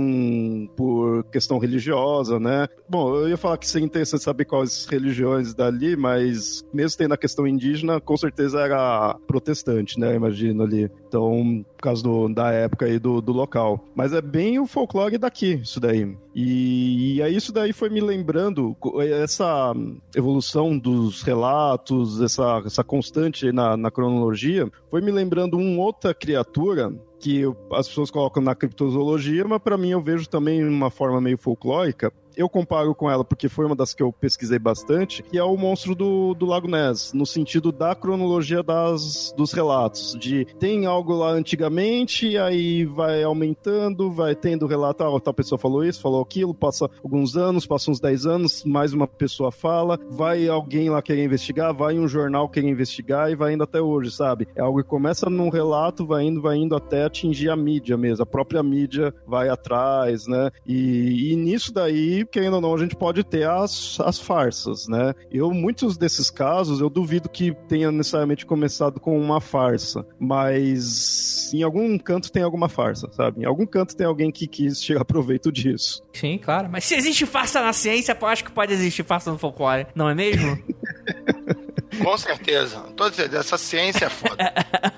por questão religiosa, né? Bom, eu ia falar que seria interessante saber quais religiões dali, mas mesmo tendo a questão indígena, com certeza era protestante, né? Imagino ali. Então, por causa do, da época aí do, do local. Mas é bem o folclore daqui, isso daí. E, e aí isso daí foi me lembrando essa evolução dos relatos, essa essa, constante na, na cronologia, foi me lembrando uma outra criatura que as pessoas colocam na criptozoologia, mas para mim eu vejo também uma forma meio folclórica, eu comparo com ela porque foi uma das que eu pesquisei bastante, que é o monstro do, do Lago Ness, no sentido da cronologia das, dos relatos, de tem algo lá antigamente, aí vai aumentando, vai tendo relato, ah, tal pessoa falou isso, falou aquilo, passa alguns anos, passa uns 10 anos, mais uma pessoa fala, vai alguém lá querer investigar, vai um jornal querer investigar e vai indo até hoje, sabe? É algo que começa num relato, vai indo, vai indo até atingir a mídia mesmo, a própria mídia vai atrás, né? E, e nisso daí que, querendo ou não, a gente pode ter as, as farsas, né? Eu, muitos desses casos, eu duvido que tenha necessariamente começado com uma farsa, mas em algum canto tem alguma farsa, sabe? Em algum canto tem alguém que quis tirar proveito disso. Sim, claro. Mas se existe farsa na ciência, eu acho que pode existir farsa no folclore, não é mesmo? Com certeza. Tô dizendo, essa ciência é foda.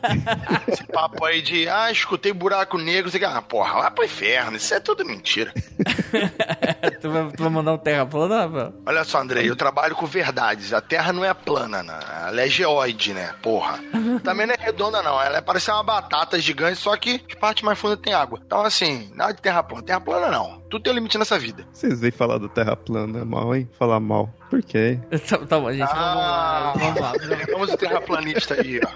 Esse papo aí de, ah, escutei buraco negro, você ah, porra, lá pro inferno, isso é tudo mentira. tu, vai, tu vai mandar um terra plana, Rafael? Olha só, Andrei, eu trabalho com verdades. A terra não é plana, né? Ela é geoide, né? Porra. Também não é redonda, não. Ela é parece uma batata gigante, só que as partes mais fundas tem água. Então, assim, nada de terra plana. Terra plana, não. Tudo tem um limite nessa vida. Vocês vêm falar do terra plana, é mal, hein? Falar mal. Por quê? Tá, tá bom, gente. Ah, vamos lá. Vamos lá. Vamos o terraplanista aí, ó.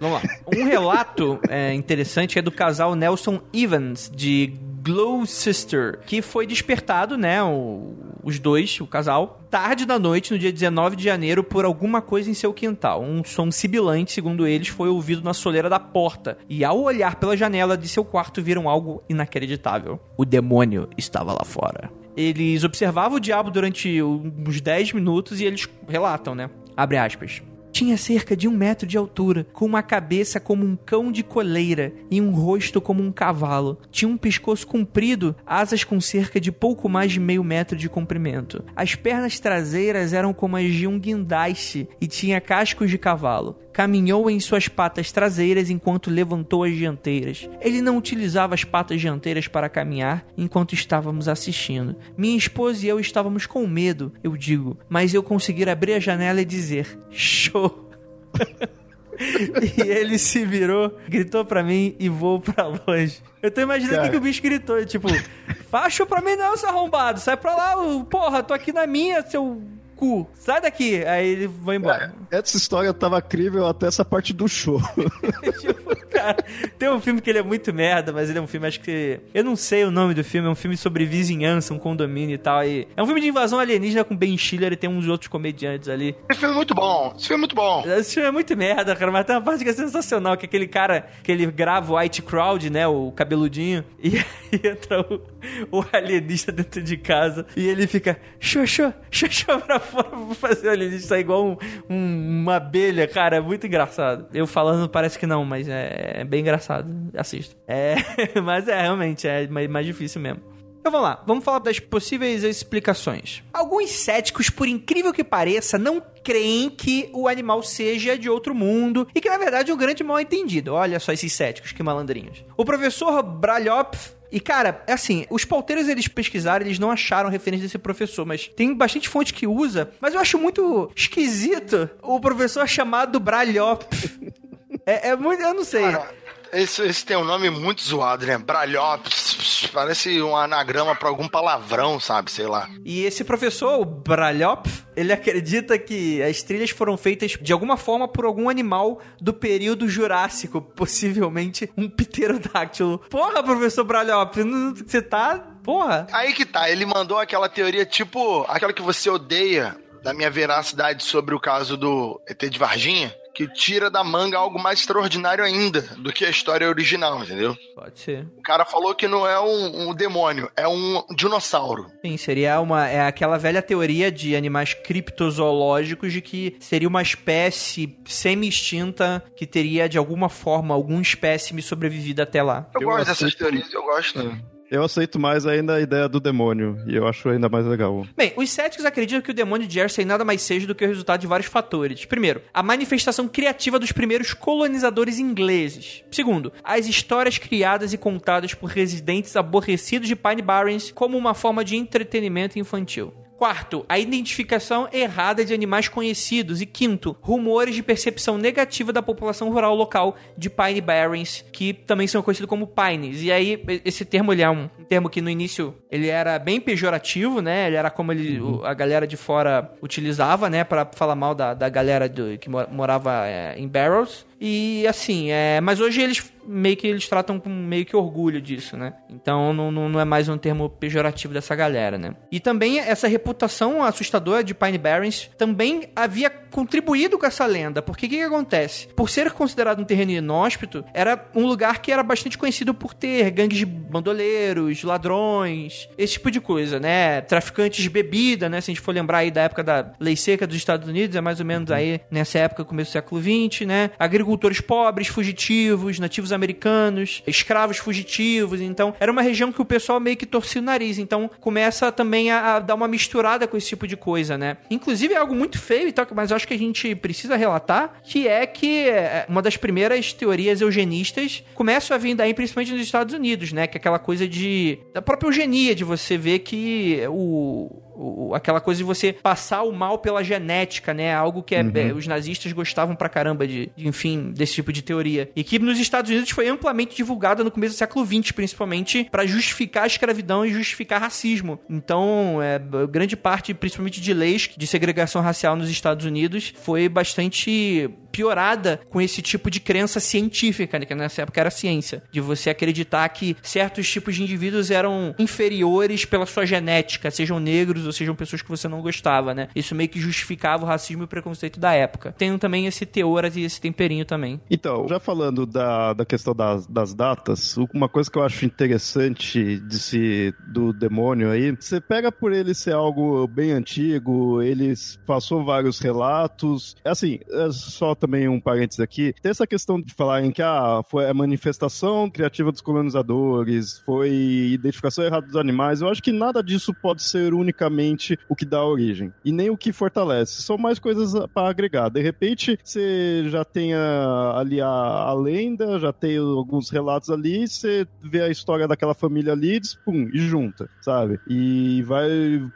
Vamos lá. Um relato é, interessante é do casal Nelson Evans, de Gloucester, que foi despertado, né, o, os dois, o casal, tarde da noite, no dia 19 de janeiro, por alguma coisa em seu quintal. Um som sibilante, segundo eles, foi ouvido na soleira da porta. E ao olhar pela janela de seu quarto, viram algo inacreditável. O demônio estava lá fora. Eles observavam o diabo durante uns 10 minutos e eles relatam, né? Abre aspas. Tinha cerca de um metro de altura, com uma cabeça como um cão de coleira e um rosto como um cavalo. Tinha um pescoço comprido, asas com cerca de pouco mais de meio metro de comprimento. As pernas traseiras eram como as de um guindaste e tinha cascos de cavalo. Caminhou em suas patas traseiras enquanto levantou as dianteiras. Ele não utilizava as patas dianteiras para caminhar enquanto estávamos assistindo. Minha esposa e eu estávamos com medo, eu digo, mas eu consegui abrir a janela e dizer: Show! e ele se virou, gritou pra mim e voou pra longe. Eu tô imaginando o que o bicho gritou, tipo, facho pra mim não, seu arrombado, sai pra lá, porra, tô aqui na minha, seu cu, sai daqui. Aí ele vai embora. É, essa história tava crível até essa parte do show. tipo, Cara, tem um filme que ele é muito merda, mas ele é um filme, acho que. Eu não sei o nome do filme, é um filme sobre vizinhança, um condomínio e tal. E é um filme de invasão alienígena com Ben Stiller e tem uns outros comediantes ali. Esse filme é muito bom. Esse filme é muito bom. Esse filme é muito merda, cara, mas tem uma parte que é sensacional, que é aquele cara que ele grava o White Crowd, né? O cabeludinho, e aí entra o, o alienista dentro de casa e ele fica xoxô, xoxô pra fora pra fazer o sair igual um, um- uma abelha, cara. É muito engraçado. Eu falando parece que não, mas é, é bem engraçado. Assista. É, mas é realmente, é mais, mais difícil mesmo. Então vamos lá, vamos falar das possíveis explicações. Alguns céticos, por incrível que pareça, não creem que o animal seja de outro mundo e que na verdade é um grande mal entendido. Olha só esses céticos, que malandrinhos. O professor Braljop e, cara, é assim, os pauteiros eles pesquisaram, eles não acharam referência desse professor, mas tem bastante fonte que usa. Mas eu acho muito esquisito o professor chamado Braljop. É, é muito, eu não sei. Cara, esse, esse tem um nome muito zoado, né? Bralhops. Parece um anagrama pra algum palavrão, sabe? Sei lá. E esse professor, o Braljop, ele acredita que as trilhas foram feitas de alguma forma por algum animal do período Jurássico, possivelmente um pterodáctilo. Porra, professor Braljop, não- você tá. Porra. Aí que tá, ele mandou aquela teoria tipo, aquela que você odeia, da minha veracidade sobre o caso do ET de Varginha, que tira da manga algo mais extraordinário ainda do que a história original, entendeu? Pode ser. O cara falou que não é um, um demônio, é um dinossauro. Sim, seria uma. É aquela velha teoria de animais criptozoológicos de que seria uma espécie semi-extinta que teria, de alguma forma, algum espécime sobrevivido até lá. Eu, Eu gosto dessas teorias, eu gosto. Eu aceito mais ainda a ideia do demônio, e eu acho ainda mais legal. Bem, os céticos acreditam que o demônio de Jersey nada mais seja do que o resultado de vários fatores. Primeiro, a manifestação criativa dos primeiros colonizadores ingleses. Segundo, as histórias criadas e contadas por residentes aborrecidos de Pine Barrens como uma forma de entretenimento infantil. Quarto, a identificação errada de animais conhecidos. E quinto, rumores de percepção negativa da população rural local de Pine Barrens, que também são conhecidos como Pines. E aí, esse termo ele é um termo que no início ele era bem pejorativo, né? Ele era como ele, o- a galera de fora utilizava, né? Pra falar mal da, da galera do- que mo- morava é, em Barrels. E assim, é, mas hoje eles meio que eles tratam com meio que orgulho disso, né? Então não, não, não é mais um termo pejorativo dessa galera, né? E também essa reputação assustadora de Pine Barrens também havia contribuído com essa lenda, porque o que, que acontece? Por ser considerado um terreno inóspito, era um lugar que era bastante conhecido por ter gangues de bandoleiros, ladrões, esse tipo de coisa, né? Traficantes de bebida, né? Se a gente for lembrar aí da época da lei seca dos Estados Unidos, é mais ou menos aí nessa época, começo do século XX, né? Agricultores pobres, fugitivos, nativos americanos, escravos fugitivos. Então, era uma região que o pessoal meio que torcia o nariz. Então, começa também a, a dar uma misturada com esse tipo de coisa, né? Inclusive, é algo muito feio e tal, mas acho que a gente precisa relatar, que é que é, uma das primeiras teorias eugenistas começam a vir daí, principalmente nos Estados Unidos, né? Que é aquela coisa de... da própria eugenia, de você ver que o... o- aquela coisa de você passar o mal pela genética, né? Algo que é, é, os nazistas gostavam pra caramba de, de, enfim, desse tipo de teoria. E que nos Estados Unidos foi amplamente divulgada no começo do século XX, principalmente, pra justificar a escravidão e justificar racismo. Então, é, grande parte, principalmente de leis de segregação racial nos Estados Unidos, foi bastante piorada com esse tipo de crença científica, né? que nessa época era ciência, de você acreditar que certos tipos de indivíduos eram inferiores pela sua genética, sejam negros ou sejam pessoas que você não gostava, né? Isso meio que justificava o racismo e o preconceito da época. Tem também esse teor e esse temperinho também. Então, já falando da, da questão das, das datas, uma coisa que eu acho interessante de se, do demônio aí, você pega por ele ser algo bem antigo, ele passou vários relatos. Assim, é só também um parênteses aqui, tem essa questão de falarem que ah, foi a manifestação criativa dos colonizadores, foi identificação errada dos animais. Eu acho que nada disso pode ser unicamente o que dá origem, e nem o que fortalece. São mais coisas para agregar. De repente, você já tem a- ali a, a lenda, já tem alguns relatos ali, você vê a história daquela família ali, pum, e junta, sabe? E vai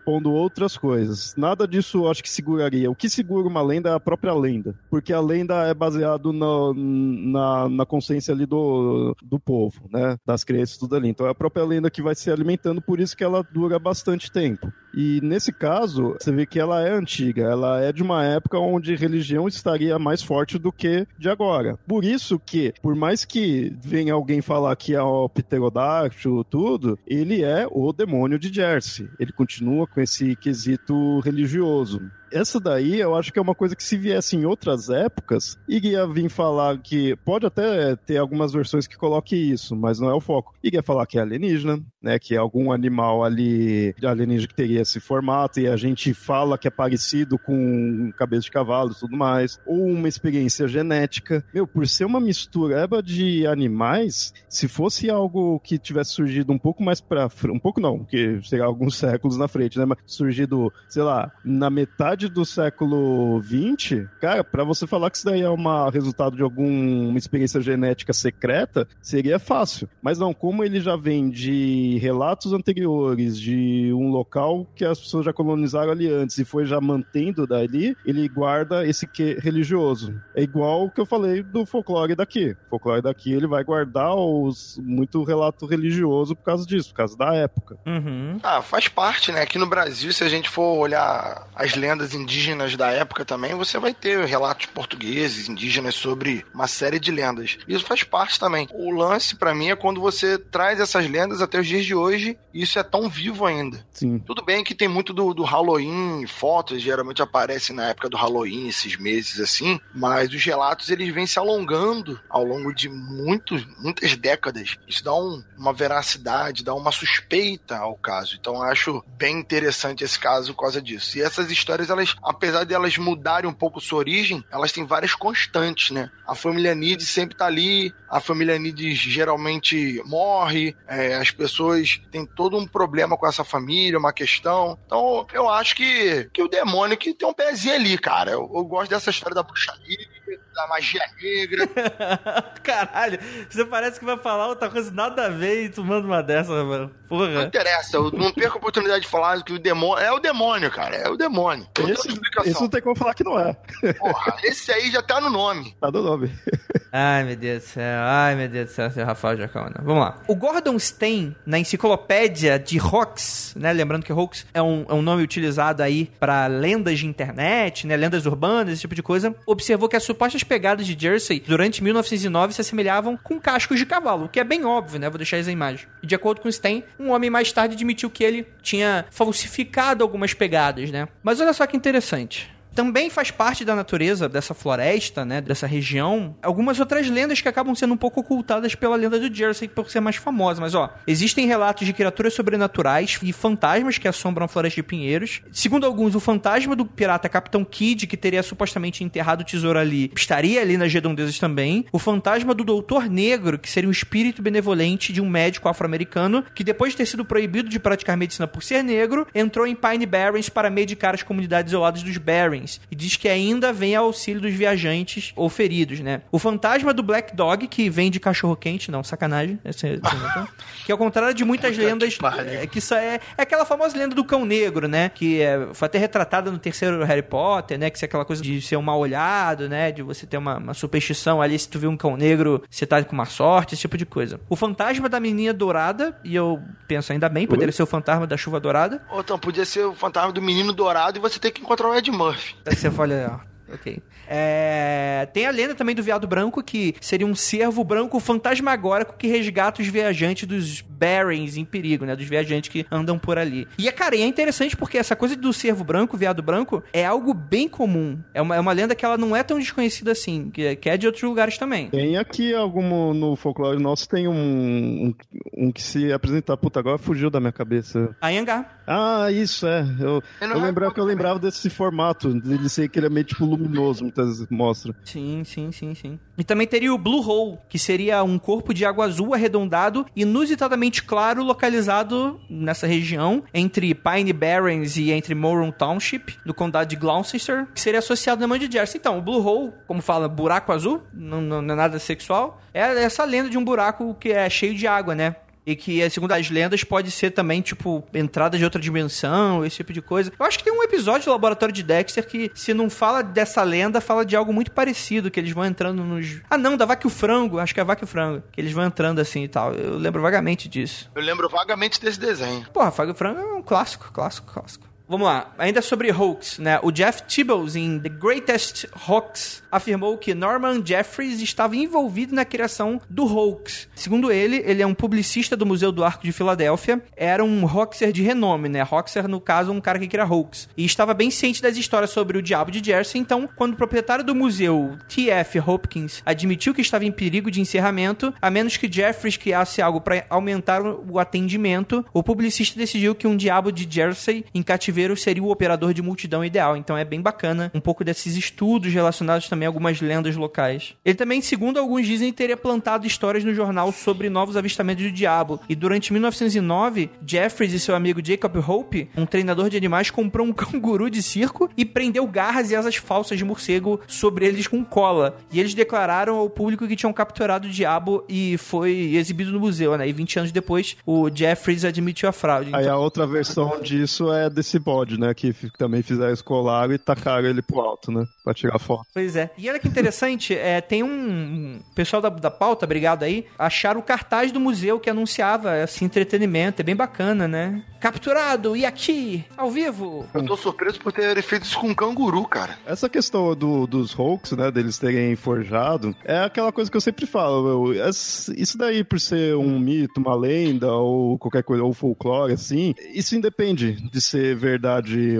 pondo outras coisas. Nada disso eu acho que seguraria. O que segura uma lenda é a própria lenda, porque a lenda é baseado na, na, na consciência ali do, do povo, né? Das crenças, tudo ali. Então é a própria lenda que vai se alimentando, por isso que ela dura bastante tempo. E nesse caso, você vê que ela é antiga, ela é de uma época onde religião estaria mais forte do que de agora. Por isso que, por mais que venha alguém falar que é o pterodáctilo, tudo, ele é o demônio de Jersey. Ele continua com esse quesito religioso essa daí eu acho que é uma coisa que se viesse em outras épocas, iria vir falar que pode até ter algumas versões que coloque isso, mas não é o foco. Iria falar que é alienígena, né, que é algum animal ali alienígena que teria esse formato e a gente fala que é parecido com cabeça de cavalo e tudo mais, ou uma experiência genética. Meu, por ser uma mistura de animais, se fosse algo que tivesse surgido um pouco mais para um pouco não, que seria alguns séculos na frente, né, mas surgido, sei lá, na metade do século XX, cara, para você falar que isso daí é uma resultado de alguma experiência genética secreta, seria fácil. Mas não, como ele já vem de relatos anteriores, de um local que as pessoas já colonizaram ali antes e foi já mantendo dali, ele guarda esse que religioso. É igual o que eu falei do folclore daqui. O folclore daqui ele vai guardar os muito relato religioso por causa disso, por causa da época. Uhum. Ah, faz parte, né? Aqui no Brasil, se a gente for olhar as lendas indígenas da época também, você vai ter relatos portugueses, indígenas sobre uma série de lendas. Isso faz parte também. O lance, para mim, é quando você traz essas lendas até os dias de hoje e isso é tão vivo ainda. Sim. Tudo bem que tem muito do, do Halloween, fotos geralmente aparecem na época do Halloween, esses meses assim, mas os relatos eles vêm se alongando ao longo de muitos, muitas décadas. Isso dá um, uma veracidade, dá uma suspeita ao caso. Então acho bem interessante esse caso por causa disso. E essas histórias elas apesar de elas mudarem um pouco sua origem, elas têm várias constantes, né? A família Nid sempre tá ali, a família Nid geralmente morre, é, as pessoas têm todo um problema com essa família, uma questão. Então, eu acho que, que o demônio que tem um pezinho ali, cara. Eu, eu gosto dessa história da bruxaria, da magia negra. Caralho, você parece que vai falar outra coisa nada a ver e tu manda uma dessa, mano. Não Porra. interessa, eu não perco a oportunidade de falar que o demônio. É o demônio, cara. É o demônio. Não tem Esse, esse não tem como falar que não é. Porra, esse aí já tá no nome. Tá do nome. Ai, meu Deus do céu. Ai, meu Deus do céu, seu Rafael Jacona. Vamos lá. O Gordon Stein, na enciclopédia de Hoax, né? Lembrando que Hoax é um, é um nome utilizado aí para lendas de internet, né? Lendas urbanas, esse tipo de coisa. Observou que as supostas pegadas de Jersey durante 1909 se assemelhavam com cascos de cavalo, o que é bem óbvio, né? Vou deixar essa imagem. De acordo com Stein, um homem mais tarde admitiu que ele tinha falsificado algumas pegadas, né? Mas olha só que interessante. Também faz parte da natureza dessa floresta, né, dessa região, algumas outras lendas que acabam sendo um pouco ocultadas pela lenda do Jersey por ser mais famosa. Mas ó, existem relatos de criaturas sobrenaturais e fantasmas que assombram a floresta de Pinheiros. Segundo alguns, o fantasma do pirata Capitão Kidd, que teria supostamente enterrado o tesouro ali, estaria ali nas redondezas também. O fantasma do Doutor Negro, que seria um espírito benevolente de um médico afro-americano que depois de ter sido proibido de praticar medicina por ser negro, entrou em Pine Barrens para medicar as comunidades isoladas dos Barrens e diz que ainda vem ao auxílio dos viajantes ou feridos, né? O fantasma do Black Dog, que vem de cachorro quente, não, sacanagem, esse- esse- que ao contrário de muitas Puta que lendas, é, que isso é, é aquela famosa lenda do cão negro, né? Que é, foi até retratada no terceiro Harry Potter, né? Que é aquela coisa de ser um mal olhado, né? De você ter uma, uma superstição ali, se tu vê um cão negro, você tá com uma sorte, esse tipo de coisa. O fantasma da menina dourada, e eu penso ainda bem, poderia ser o fantasma da chuva dourada. Ou então podia ser o fantasma do menino dourado e você tem que encontrar o Ed Murphy. Aí você olha, ó, ok. É, tem a lenda também do viado branco, que seria um cervo branco fantasmagórico que resgata os viajantes dos Barrens em perigo, né? Dos viajantes que andam por ali. E, é, cara, e é interessante porque essa coisa do cervo branco, viado branco, é algo bem comum. É uma, é uma lenda que ela não é tão desconhecida assim, que, é- que é de outros lugares também. Tem aqui algum no folclore nosso, tem um, um, um que se apresentar. Puta, agora fugiu da minha cabeça. Anhangá. Ah, isso é. Eu, Eu eu lembrava que eu lembrava desse formato, dele ser que ele é meio tipo luminoso, muitas vezes mostra. Sim, sim, sim, sim. E também teria o Blue Hole, que seria um corpo de água azul arredondado, inusitadamente claro, localizado nessa região, entre Pine Barrens e entre Moron Township, do condado de Gloucester, que seria associado na mãe de Jersey. Então, o Blue Hole, como fala, buraco azul, não, não- não é nada sexual, é essa lenda de um buraco que é cheio de água, né? E que, eh, segundo as lendas, pode ser também, tipo, entrada de outra dimensão, esse tipo de coisa. Eu acho que tem um episódio do Laboratório de Dexter que, se não fala dessa lenda, fala de algo muito parecido, que eles vão entrando nos... Ah, não, da Vaca e o Frango. Acho que é a Vaca e o Frango. Que eles vão entrando assim e tal. Eu lembro vagamente disso. Eu lembro vagamente desse desenho. Porra, Vaca e o Frango é um clássico, clássico, clássico. Vamos lá, ainda sobre hoax, né? O Jeff Tibbles, em The Greatest Hoax, afirmou que Norman Jeffries estava envolvido na criação do hoax. Segundo ele, ele é um publicista do Museu do Arco de Filadélfia, era um hoaxer de renome, né? Hoaxer, no caso, um cara que cria hoax. E estava bem ciente das histórias sobre o Diabo de Jersey, então, quando o proprietário do museu, T.F. Hopkins, admitiu que estava em perigo de encerramento, a menos que Jeffries criasse algo para aumentar o atendimento, o publicista decidiu que um Diabo de Jersey em cativeiro seria o operador de multidão ideal. Então é bem bacana um pouco desses estudos relacionados também a algumas lendas locais. Ele também, segundo alguns dizem, teria plantado histórias no jornal sobre novos avistamentos do diabo. E durante 1909, Jeffries e seu amigo Jacob Hope, um treinador de animais, comprou um canguru de circo e prendeu garras e asas falsas de morcego sobre eles com cola. E eles declararam ao público que tinham capturado o diabo e foi exibido no museu, né? E 20 anos depois, o Jeffries admitiu a fraude. Aí a outra versão disso é desse bode, né? Que também fizeram escolar e tacaram ele pro alto, né? Pra tirar foto. Pois é. E olha que interessante, é, tem um pessoal da, da pauta, obrigado aí, acharam o cartaz do museu que anunciava esse entretenimento. É bem bacana, né? Capturado, e aqui, ao vivo. Eu tô surpreso por ter feito isso com um canguru, cara. Essa questão do, dos hoax, né, deles terem forjado, é aquela coisa que eu sempre falo, meu, isso daí por ser um mito, uma lenda, ou qualquer coisa, ou folclore, assim, isso independe de ser verdade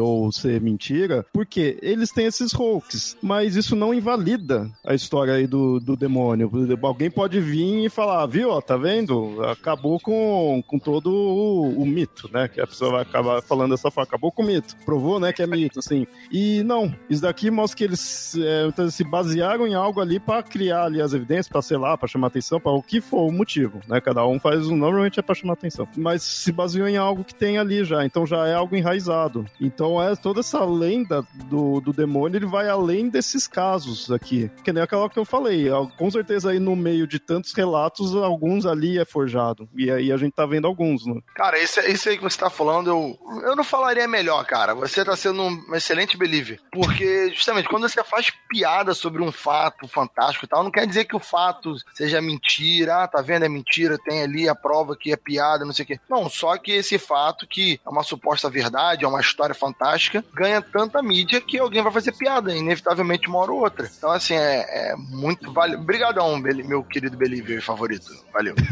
ou ser mentira, porque eles têm esses hoax, mas isso não invalida a história aí do, do demônio. Alguém pode vir e falar, viu, ó, tá vendo? Acabou com, com todo o, o mito, né, que a pessoa vai acabar falando dessa forma, acabou com o mito, provou, né, que é mito, assim, e não, isso daqui mostra que eles é, se basearam em algo ali para criar ali as evidências, para sei lá, para chamar atenção, para o que for o motivo, né? Cada um faz um, normalmente é para chamar atenção, mas se baseou em algo que tem ali já, então já é algo enraizado. Então é toda essa lenda do, do demônio, ele vai além desses casos aqui, que nem aquela que eu falei, al- com certeza aí no meio de tantos relatos, alguns ali é forjado, e aí a gente tá vendo alguns, né? Cara, esse, esse aí que você tá falando, eu, eu não falaria melhor, cara. Você tá sendo um excelente believer. Porque, justamente, quando você faz piada sobre um fato fantástico e tal, não quer dizer que o fato seja mentira. Ah, tá vendo? É mentira, tem ali a prova que é piada, não sei o quê. Não, só que esse fato, que é uma suposta verdade, é uma história fantástica, ganha tanta mídia que alguém vai fazer piada, inevitavelmente uma hora ou outra. Então, assim, é, é muito vale. Obrigadão, Beli- meu querido believer favorito. Valeu.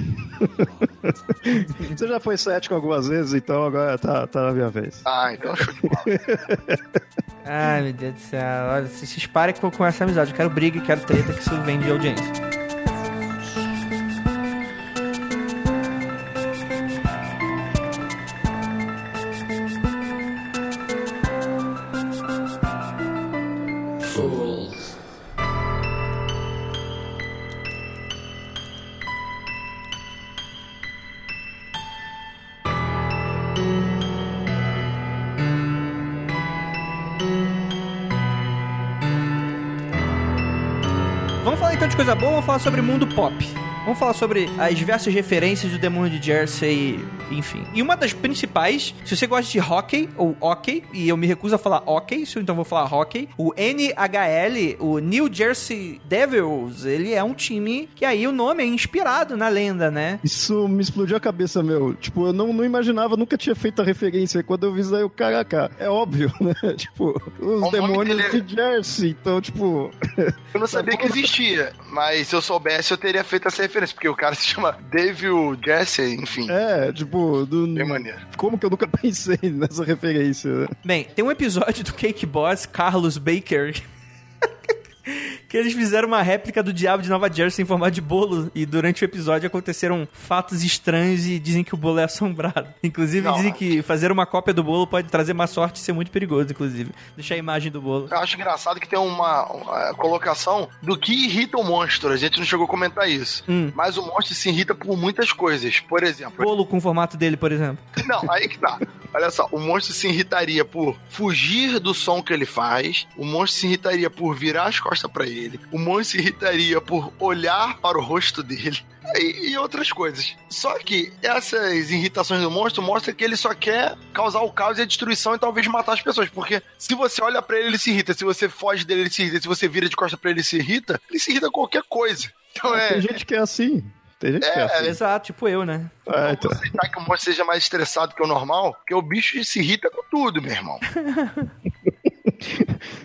Você já foi cético algumas vezes, então agora tá, tá na minha vez. Ah, então show de bola. Ai, meu Deus do céu. Olha, vocês vocês parem com, com essa amizade. Eu quero briga, quero treta, que isso vem de audiência. Falar sobre mundo pop. Vamos falar sobre as diversas referências do demônio de Jersey, enfim. E uma das principais, se você gosta de hockey ou hockey, e eu me recuso a falar hockey, então vou falar hockey, o NHL, o New Jersey Devils, ele é um time que aí o nome é inspirado na lenda, né? Isso me explodiu a cabeça, meu. Tipo, eu não, não imaginava, nunca tinha feito a referência. Quando eu vi isso aí, eu, caraca, é óbvio, né? Tipo, os nome demônios dele é- de Jersey. Então, tipo, Eu não sabia que existia, mas se eu soubesse, eu teria feito essa referência, porque o cara se chama Devil Jesse, enfim. é, tipo, do, Bem maneiro. como que eu nunca pensei nessa referência? né? Bem, tem um episódio do Cake Boss, Carlos Baker, que eles fizeram uma réplica do Diabo de Nova Jersey em formato de bolo. E durante o episódio aconteceram fatos estranhos e dizem que o bolo é assombrado. Inclusive, Não. dizem que fazer uma cópia do bolo pode trazer má sorte e ser muito perigoso, inclusive. Deixar a imagem do bolo. Eu acho engraçado que tem uma, uma colocação do que irrita o monstro. A gente não chegou a comentar isso. Hum. Mas o monstro se irrita por muitas coisas. Por exemplo, Bolo com o formato dele, por exemplo. não, aí que tá. Olha só, o monstro se irritaria por fugir do som que ele faz, o monstro se irritaria por virar as costas pra ele, o monstro se irritaria por olhar para o rosto dele. E, e outras coisas. Só que essas irritações do monstro mostram que ele só quer causar o caos e a destruição e talvez matar as pessoas. Porque se você olha pra ele, ele se irrita. Se você foge dele, ele se irrita. Se você vira de costas pra ele, ele se irrita. Ele se irrita com qualquer coisa. Então é. Tem gente que é assim. Tem gente que é É, assim. Exato, tipo eu, né? É, então. Vamos aceitar que o monstro seja mais estressado que o normal, porque o bicho se irrita com tudo, meu irmão.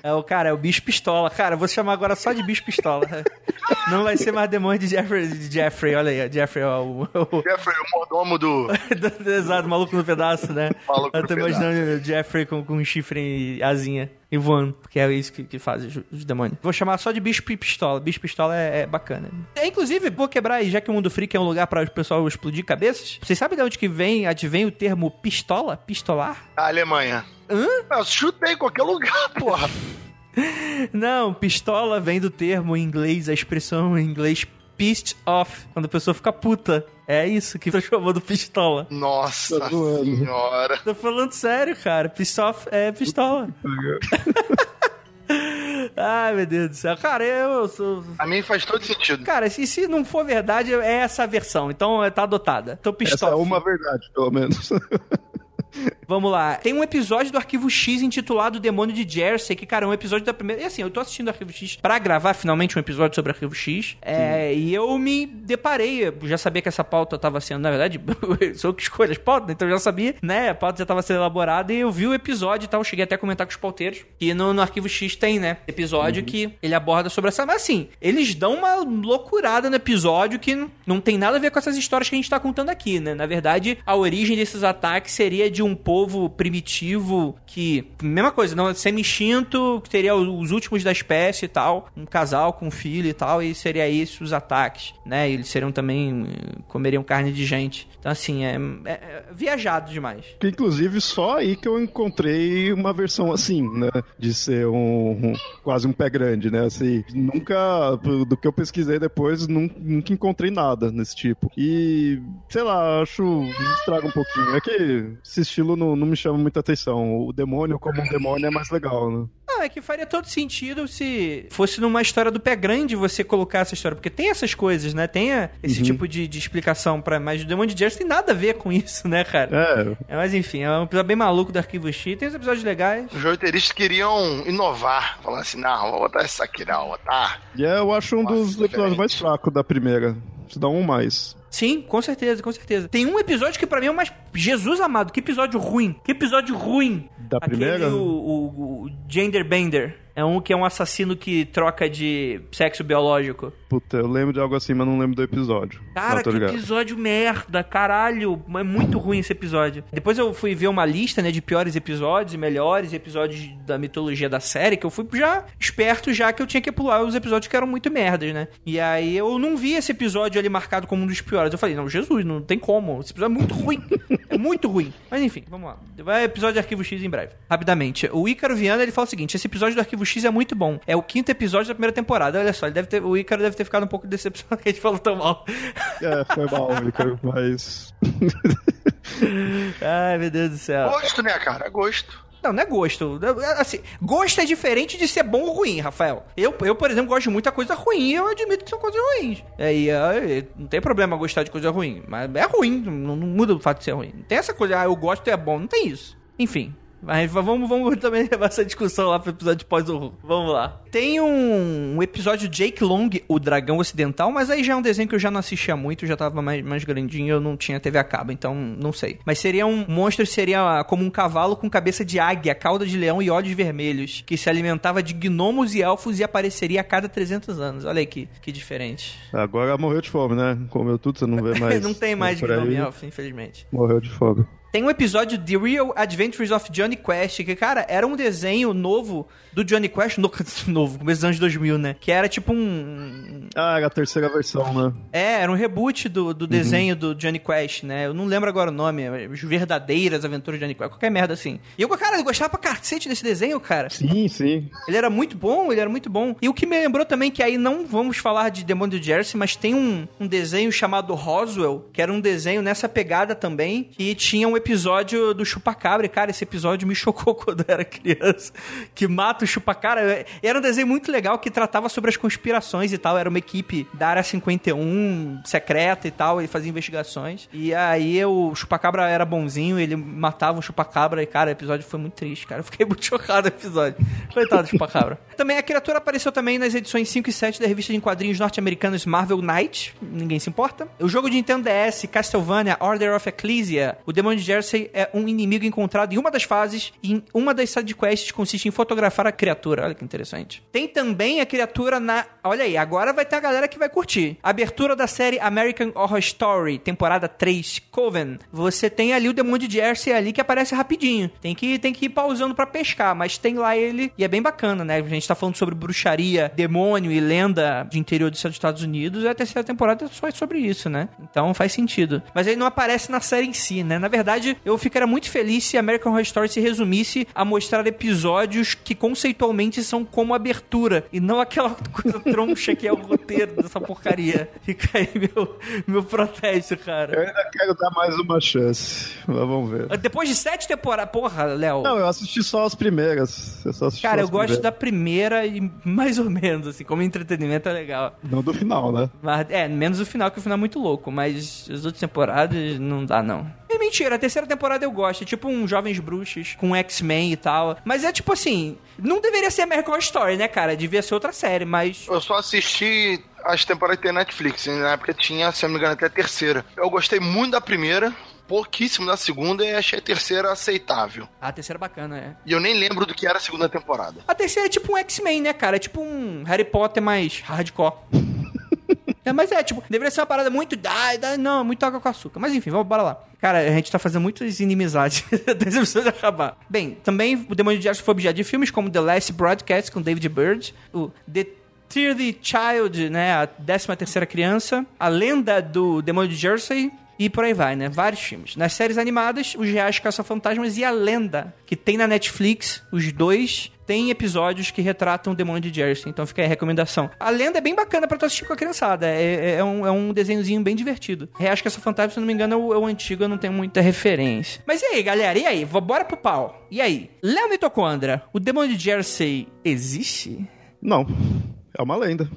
É o cara, é o bicho pistola. Cara, eu vou chamar agora só de bicho pistola. Não vai ser mais demônio de Jeffrey, de Jeffrey olha aí, Jeffrey, ó, o, o, Jeffrey, o mordomo do do- Exato, maluco no pedaço, né? Maluco Eu tô imaginando o Jeffrey com, com um chifre e asinha e voando, porque é isso que, que faz os, os demônios. Vou chamar só de bicho pi- pistola. Bicho pistola é, é bacana. É, inclusive, vou quebrar aí, já que o Mundo Freak é um lugar para o pessoal explodir cabeças. Vocês sabem de onde que vem, advém o termo pistola? Pistolar? da Alemanha. Hã? Eu chutei em qualquer lugar, porra. Não, pistola vem do termo em inglês, a expressão em inglês pissed off, quando a pessoa fica puta. É isso que transformou do pistola. Nossa Tá senhora. Tô falando sério, cara. Off é pistola. Ai, meu Deus do céu. Cara, eu sou. A mim faz todo sentido. Cara, se, se não for verdade, é essa a versão. Então é, tá adotada. Tô Essa pistola. é uma verdade, pelo menos. Vamos lá. Tem um episódio do Arquivo X intitulado Demônio de Jersey, que, cara, é um episódio da primeira. E assim, eu tô assistindo o Arquivo X pra gravar finalmente um episódio sobre o Arquivo X. É, e eu me deparei, eu já sabia que essa pauta tava sendo, na verdade, sou eu que escolho as pautas, então eu já sabia, né? A pauta já tava sendo elaborada e eu vi o episódio e tal. Cheguei até a comentar com os pauteiros. E no, no Arquivo X tem, né? Episódio que ele aborda sobre essa. Mas assim, eles dão uma loucurada no episódio que não- não tem nada a ver com essas histórias que a gente tá contando aqui, né? Na verdade, a origem desses ataques seria de um povo primitivo que. Mesma coisa, não semi-extinto, que teria os últimos da espécie e tal. Um casal com um filho e tal, e seria isso os ataques, né? Eles seriam também. comeriam carne de gente. Então, assim, é, é- é viajado demais. Inclusive, só aí que eu encontrei uma versão assim, né? De ser um, um- quase um pé grande, né? Assim, nunca, do que eu pesquisei depois, nun- nunca encontrei nada nesse tipo. E, sei lá, acho, estraga um pouquinho. É que esse estilo não, não me chama muita atenção. O demônio como um demônio é mais legal, né? Não, é que faria todo sentido se fosse numa história do pé grande você colocar essa história. Porque tem essas coisas, né? Tem esse Uhum. tipo de, de explicação para Mas o Demônio de Jersey tem nada a ver com isso, né, cara? É, É, mas enfim, é um episódio bem maluco do Arquivo X. Tem uns episódios legais. Os roteiristas queriam inovar, falando assim, não, vou botar isso aqui não, vou botar. e é, eu acho um Nossa, dos episódios diferente. mais fracos da primeira. Se dá um mais. Sim, com certeza, com certeza. Tem um episódio que pra mim é o mais. Jesus amado, que episódio ruim. Que episódio ruim. Da Aquele, primeira? O, o, o Gender Bender. É um que é um assassino que troca de sexo biológico. Puta, eu lembro de algo assim, mas não lembro do episódio. Cara, que ligado. episódio merda, caralho. É muito ruim esse episódio. Depois eu fui ver uma lista, né, de piores episódios e melhores episódios da mitologia da série, que eu fui já esperto já que eu tinha que pular os episódios que eram muito merdas, né? E aí eu não vi esse episódio ali marcado como um dos piores. Eu falei, não, Jesus, não tem como. Esse episódio é muito ruim. é muito ruim. Mas enfim, vamos lá. Vai episódio de Arquivo X em breve. Rapidamente. O Ícaro Viana, ele fala o seguinte, esse episódio do Arquivo X é muito bom. É o quinto episódio da primeira temporada. Olha só, ele deve ter, o Ícaro deve ter ficado um pouco decepcionado que a gente falou tão mal. É, foi mal, Ricardo, mas. Ai, meu Deus do céu. Gosto, né, cara? É gosto. Não, não é gosto. Assim, gosto é diferente de ser bom ou ruim, Rafael. Eu, eu por exemplo, gosto de muita coisa ruim e eu admito que são coisas ruins. É, e, é, não tem problema gostar de coisa ruim, mas é ruim, não, não muda o fato de ser ruim. Não tem essa coisa, ah, eu gosto e é bom, não tem isso. Enfim. Mas vamos, vamos também levar essa discussão lá pro episódio de pós-horror. Vamos lá. Tem um, um episódio de Jake Long, o Dragão Ocidental, mas aí já é um desenho que eu já não assistia muito, já tava mais, mais grandinho, eu não tinha TV a cabo, então não sei. Mas seria um monstro, seria como um cavalo com cabeça de águia, cauda de leão e olhos vermelhos, que se alimentava de gnomos e elfos e apareceria a cada 300 anos. Olha aí que, que diferente. Agora morreu de fome, né? Comeu tudo, você não vê mais. não tem mais gnome e elfo, infelizmente. Morreu de fome. Tem um episódio de The Real Adventures of Johnny Quest, que, cara, era um desenho novo do Johnny Quest, no, novo, começo dos anos 2000, né? Que era tipo um... Ah, era a terceira versão, né? É, era um reboot do, do desenho do Johnny Quest, né? Eu não lembro agora o nome, é As Verdadeiras Aventuras de Johnny Quest, qualquer merda assim. E eu, cara, eu gostava pra cacete desse desenho, cara. Sim, sim. Ele era muito bom, ele era muito bom. E o que me lembrou também, que aí não vamos falar de Demônio do Jersey, mas tem um, um desenho chamado Roswell, que era um desenho nessa pegada também, que tinha um episódio do Chupacabra. Cara, esse episódio me chocou quando eu era criança. Que mata o Chupacabra. Era um desenho muito legal que tratava sobre as conspirações e tal. Era uma equipe da Área 51, secreta e tal. Ele fazia investigações. E aí o Chupacabra era bonzinho, ele matava o Chupacabra. E, cara, o episódio foi muito triste, cara. Eu fiquei muito chocado no episódio. Coitado do Chupacabra. também a criatura apareceu também nas edições 5 e 7 da revista de quadrinhos norte-americanos Marvel Knight. Ninguém se importa. O jogo de Nintendo DS, Castlevania Order of Ecclesia. O demônio de Jersey é um inimigo encontrado em uma das fases e em uma das sidequests consiste em fotografar a criatura. Olha que interessante. Tem também a criatura na... Olha aí, agora vai ter a galera que vai curtir. Abertura da série American Horror Story, temporada 3, Coven. Você tem ali o demônio de Jersey ali que aparece rapidinho. Tem que, tem que ir pausando para pescar, mas tem lá ele e é bem bacana, né? A gente tá falando sobre bruxaria, demônio e lenda de interior dos Estados Unidos e a terceira temporada é só sobre isso, né? Então faz sentido. Mas ele não aparece na série em si, né? Na verdade, eu ficaria muito feliz se American Horror Story se resumisse a mostrar episódios que conceitualmente são como abertura e não aquela coisa troncha que é o roteiro dessa porcaria. Fica aí meu, meu protesto, cara. Eu ainda quero dar mais uma chance. Mas vamos ver. Depois de sete temporadas. Porra, Léo. Não, eu assisti só as primeiras. Eu só assisti Cara, eu as gosto primeiras. da primeira e mais ou menos, assim, como entretenimento é legal. Não do final, né? Mas, é, menos o final, que o final é muito louco, mas as outras temporadas não dá, não. É mentira, a terceira temporada eu gosto, é tipo um Jovens Bruxos com X-Men e tal. Mas é tipo assim, não deveria ser American Horror Story, né, cara? Devia ser outra série, mas. Eu só assisti as temporadas que tem Netflix. e Na época tinha, se não me engano, até a terceira. Eu gostei muito da primeira, pouquíssimo da segunda e achei a terceira aceitável. A terceira é bacana, é. E eu nem lembro do que era a segunda temporada. A terceira é tipo um X-Men, né, cara? É tipo um Harry Potter mais hardcore. É, mas é, tipo, deveria ser uma parada muito. Ah, não, muito água com açúcar. Mas enfim, vamos bora lá. Cara, a gente tá fazendo muitas inimizades das episódios acabar. Bem, também o Demônio de Jersey foi objeto de filmes como The Last Broadcast com David Bird, o The Third Child, né, a 13 terceira criança, a lenda do Demônio de Jersey e por aí vai, né? Vários filmes. Nas séries animadas, Os Reais Caça-Fantasmas e A Lenda, que tem na Netflix, os dois tem episódios que retratam o demônio de Jersey, então fica aí a recomendação. A lenda é bem bacana pra tu assistir com a criançada, é, é- é um, é um desenhozinho bem divertido. Reacho que essa fantasma, se não me engano, é o, é o antigo, eu não tenho muita referência. Mas e aí, galera, e aí? Bora pro pau. E aí? Léo Mitocondra, o demônio de Jersey existe? Não. É uma lenda.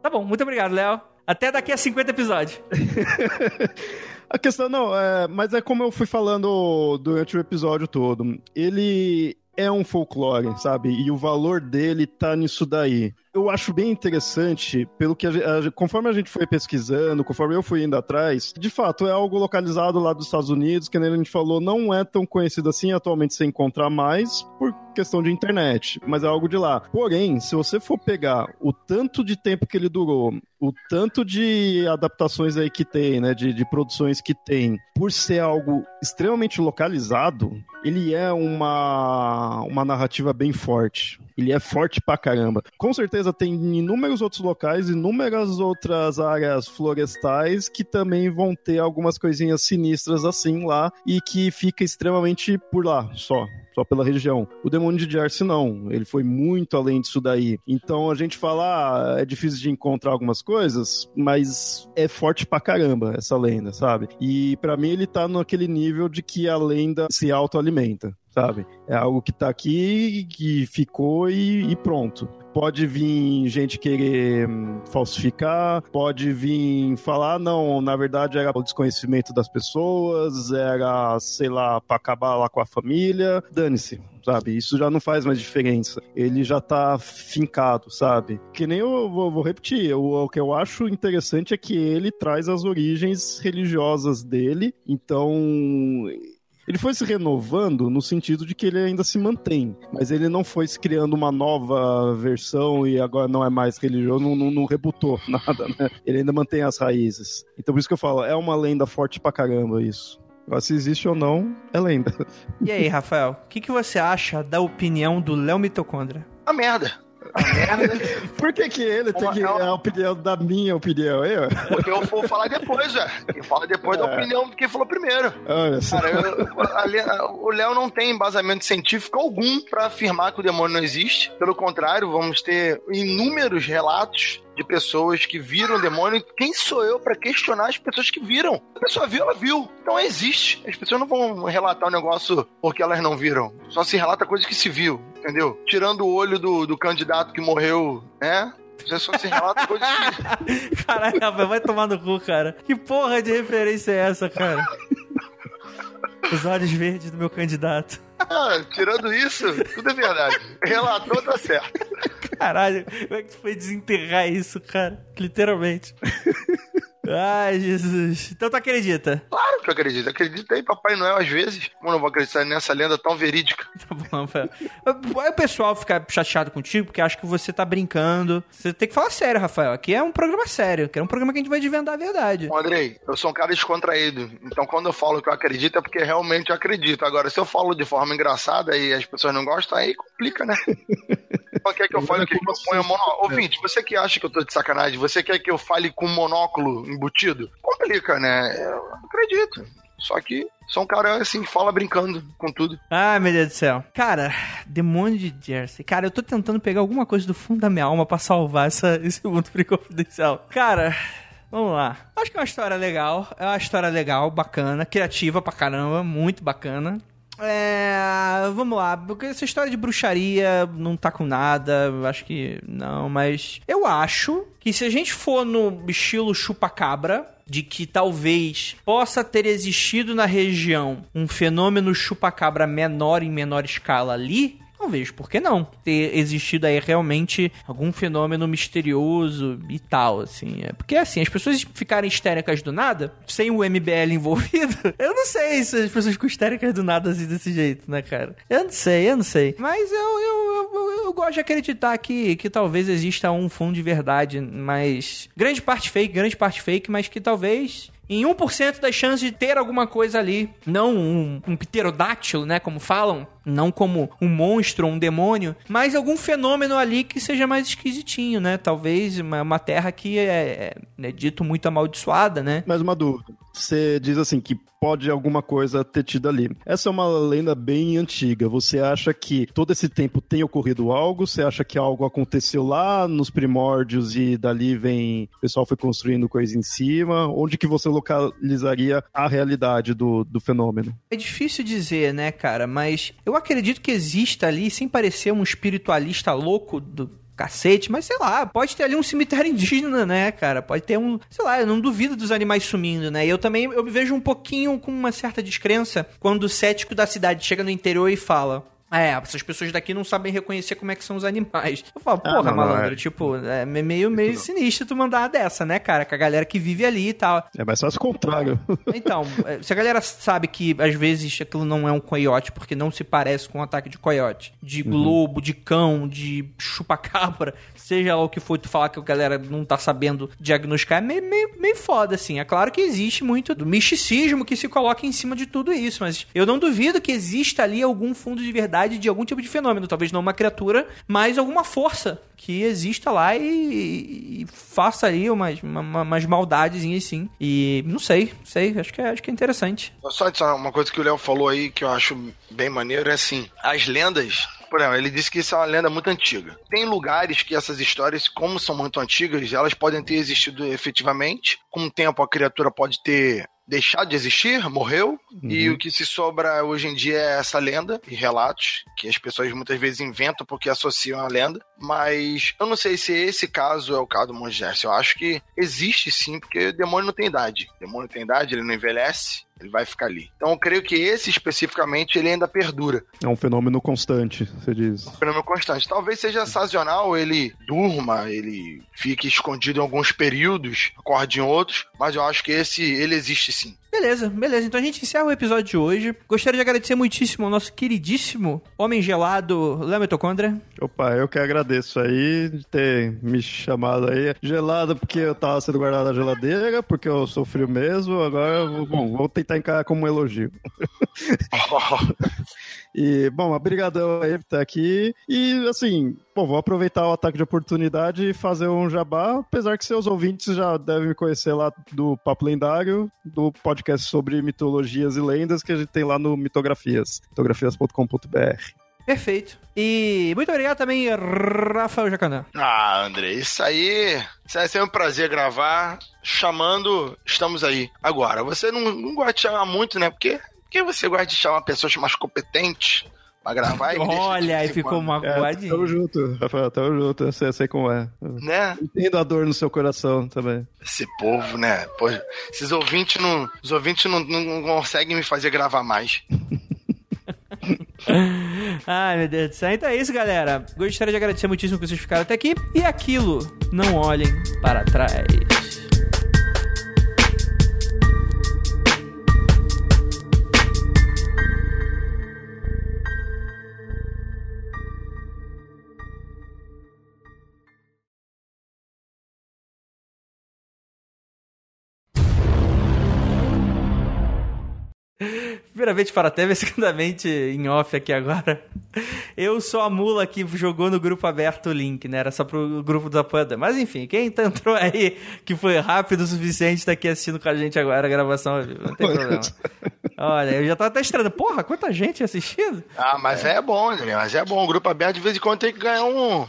Tá bom, muito obrigado, Léo. Até daqui a 50 episódios. A questão não, é, mas é como eu fui falando durante o episódio todo. Ele é um folclore, sabe? E o valor dele tá nisso daí. Eu acho bem interessante, pelo que a, a conforme a gente foi pesquisando, conforme eu fui indo atrás, de fato é algo localizado lá dos Estados Unidos, que nem a gente falou, não é tão conhecido assim, atualmente você encontrar mais por questão de internet, mas é algo de lá. Porém, se você for pegar o tanto de tempo que ele durou, o tanto de adaptações aí que tem, né, de, de produções que tem, por ser algo extremamente localizado, ele é uma, uma narrativa bem forte. Ele é forte pra caramba. Com certeza tem inúmeros outros locais, inúmeras outras áreas florestais que também vão ter algumas coisinhas sinistras assim lá e que fica extremamente por lá só. Só pela região. O demônio de Jersey não. Ele foi muito além disso daí. Então a gente fala, ah, é difícil de encontrar algumas coisas, mas é forte pra caramba essa lenda, sabe? E pra mim ele tá naquele nível de que a lenda se autoalimenta sabe? É algo que tá aqui, que ficou e, e pronto. Pode vir gente querer hum, falsificar, pode vir falar, não, na verdade era o desconhecimento das pessoas, era, sei lá, pra acabar lá com a família. Dane-se, sabe? Isso já não faz mais diferença. Ele já tá fincado, sabe? Que nem eu vou, vou repetir, eu- o que eu acho interessante é que ele traz as origens religiosas dele, então ele foi se renovando no sentido de que ele ainda se mantém, mas ele não foi se criando uma nova versão e agora não é mais religioso, não, não, não rebutou nada, né? Ele ainda mantém as raízes. Então por isso que eu falo, é uma lenda forte pra caramba isso. Agora, se existe ou não, é lenda. E aí, Rafael, o que, que você acha da opinião do Léo Mitocondra? A merda. A merda. Por que, que ele tem que é a opinião da minha opinião, hein? Porque eu vou falar depois, velho. Eu falo depois da É. opinião de quem falou primeiro. Olha só. Cara, eu- a Le- o Léo não tem embasamento científico algum pra afirmar que o demônio não existe. Pelo contrário, vamos ter inúmeros relatos de pessoas que viram o demônio. Quem sou eu para questionar as pessoas que viram? A pessoa viu, ela viu. Então existe. As pessoas não vão relatar o um negócio porque elas não viram. Só se relata coisas que se viu, entendeu? Tirando o olho do, do candidato que morreu, né? Você só se relata coisas que. Caralho, Rafael, vai tomar no cu, cara. Que porra de referência é essa, cara? Os olhos verdes do meu candidato. Ah, tirando isso, tudo é verdade. Relatou, tá certo. Caralho, como é que tu foi desenterrar isso, cara? Literalmente. Ai, Jesus. Então tu acredita? Claro que eu acredito. Acredita aí, Papai Noel, às vezes. Como não vou acreditar nessa lenda tão verídica? Tá bom, Rafael. O pessoal fica chateado contigo porque acha que você tá brincando. Você tem que falar sério, Rafael. Aqui é um programa sério. Aqui é um programa que a gente vai desvendar a verdade. Bom, Andrei, eu sou um cara descontraído. Então quando eu falo que eu acredito é porque realmente eu acredito. Agora, se eu falo de forma engraçada e as pessoas não gostam, aí complica, né? quer que eu fale que eu ponha monóculo? Ouvinte, você que acha que eu tô de sacanagem, você quer que eu fale com monóculo embutido? Complica, né? Eu acredito. Só que sou um cara assim que fala brincando com tudo. Ah, meu Deus do céu. Cara, demônio de Jersey. Cara, eu tô tentando pegar alguma coisa do fundo da minha alma pra salvar essa, esse mundo confidencial. Cara. Vamos lá. Acho que é uma história legal. É uma história legal, bacana, criativa pra caramba, muito bacana. É, vamos lá, porque essa história de bruxaria não tá com nada, acho que não, mas eu acho que se a gente for no estilo chupa-cabra, de que talvez possa ter existido na região um fenômeno chupa-cabra menor em menor escala ali, não vejo por que não ter existido aí realmente algum fenômeno misterioso e tal, assim. É porque, assim, as pessoas ficarem histéricas do nada, sem o MBL envolvido, eu não sei se as pessoas ficam histéricas do nada assim desse jeito, né, cara? Eu não sei, eu não sei. Mas eu, eu, eu, eu gosto de acreditar que, que talvez exista um fundo de verdade, mas... Grande parte fake, grande parte fake, mas que talvez em 1% das chances de ter alguma coisa ali. Não um, um pterodáctilo, né? Como falam. Não como um monstro, um demônio. Mas algum fenômeno ali que seja mais esquisitinho, né? Talvez uma, uma terra que é, é, é dito muito amaldiçoada, né? Mais uma dúvida. Você diz assim que pode alguma coisa ter tido ali. Essa é uma lenda bem antiga. Você acha que todo esse tempo tem ocorrido algo? Você acha que algo aconteceu lá nos primórdios e dali vem o pessoal foi construindo coisa em cima? Onde que você localizaria a realidade do, do fenômeno? É difícil dizer, né, cara? Mas eu acredito que exista ali, sem parecer um espiritualista louco do, cacete, mas sei lá, pode ter ali um cemitério indígena, né, cara? Pode ter um, sei lá, eu não duvido dos animais sumindo, né? E eu também eu me vejo um pouquinho com uma certa descrença quando o cético da cidade chega no interior e fala: é, essas pessoas daqui não sabem reconhecer como é que são os animais. Eu falo, ah, porra, ah, não, malandro, é. tipo, é meio, meio sinistro tu mandar uma dessa, né, cara? Com a galera que vive ali e tal. É, mas só se contrário. Então, é, se a galera sabe que às vezes aquilo não é um coiote, porque não se parece com um ataque de coiote, de uhum. globo, de cão, de chupacabra, seja lá o que for tu falar que a galera não tá sabendo diagnosticar, é meio, meio, meio foda, assim. É claro que existe muito do misticismo que se coloca em cima de tudo isso, mas eu não duvido que exista ali algum fundo de verdade de algum tipo de fenômeno. Talvez não uma criatura, mas alguma força que exista lá e, e faça aí umas, uma, umas maldadezinhas sim. E não sei, sei, acho que é, acho que é interessante. Só uma coisa que o Léo falou aí que eu acho bem maneiro é assim: as lendas por exemplo, ele disse que isso é uma lenda muito antiga. Tem lugares que essas histórias, como são muito antigas, elas podem ter existido efetivamente. Com o tempo, a criatura pode ter deixado de existir, morreu, uhum. e o que se sobra hoje em dia é essa lenda e relatos que as pessoas muitas vezes inventam porque associam a lenda, mas eu não sei se esse caso é o caso do Monge Eu acho que existe sim, porque o demônio não tem idade. O demônio tem idade, ele não envelhece, ele vai ficar ali. Então eu creio que esse especificamente ele ainda perdura. É um fenômeno constante, você diz. Um fenômeno constante. Talvez seja sazonal, ele durma, ele fique escondido em alguns períodos, acorde em outros, mas eu acho que esse ele existe sim. Beleza, beleza. Então a gente encerra o episódio de hoje. Gostaria de agradecer muitíssimo ao nosso queridíssimo Homem Gelado, Léo Mitocondria. Opa, eu que agradeço aí de ter me chamado aí. Gelado porque eu tava sendo guardado na geladeira, porque eu sou frio mesmo. Agora, bom, vou tentar encarar como um elogio. E, bom, obrigadão aí por estar aqui. E, assim, bom, vou aproveitar o ataque de oportunidade e fazer um jabá, apesar que seus ouvintes já devem me conhecer lá do Papo Lendário, do podcast sobre mitologias e lendas que a gente tem lá no Mitografias, mitografias.com.br. Perfeito. E muito obrigado também, Rafael Jacanã. Ah, André, isso aí. Isso aí é sempre um prazer gravar. Chamando, estamos aí. Agora, você não, não gosta de chamar muito, né? Porque, porque você gosta de chamar pessoas mais competentes pra gravar e Olha, aí ficou quando, É, magoadinho. tamo junto, Rafael, tamo junto. Eu sei, eu sei como é. Né? Entendo a dor no seu coração também. Esse povo, né? Pô, esses ouvintes não. Os ouvintes não, não conseguem me fazer gravar mais. Ai, meu Deus do céu. Então é isso, galera. Gostaria de agradecer muitíssimo que vocês ficaram até aqui. E aquilo, não olhem para trás. Primeiramente para a TV, segundamente em off aqui agora. Eu sou a mula que jogou no grupo aberto o link, né? Era só pro grupo da Panda. Mas enfim, quem entrou aí que foi rápido o suficiente tá aqui assistindo com a gente agora a gravação. Não tem problema. Olha, eu já tava até estranho. Porra, quanta gente assistindo? Ah, mas é, bom, André. Mas é bom. O grupo aberto de vez em quando tem que ganhar um,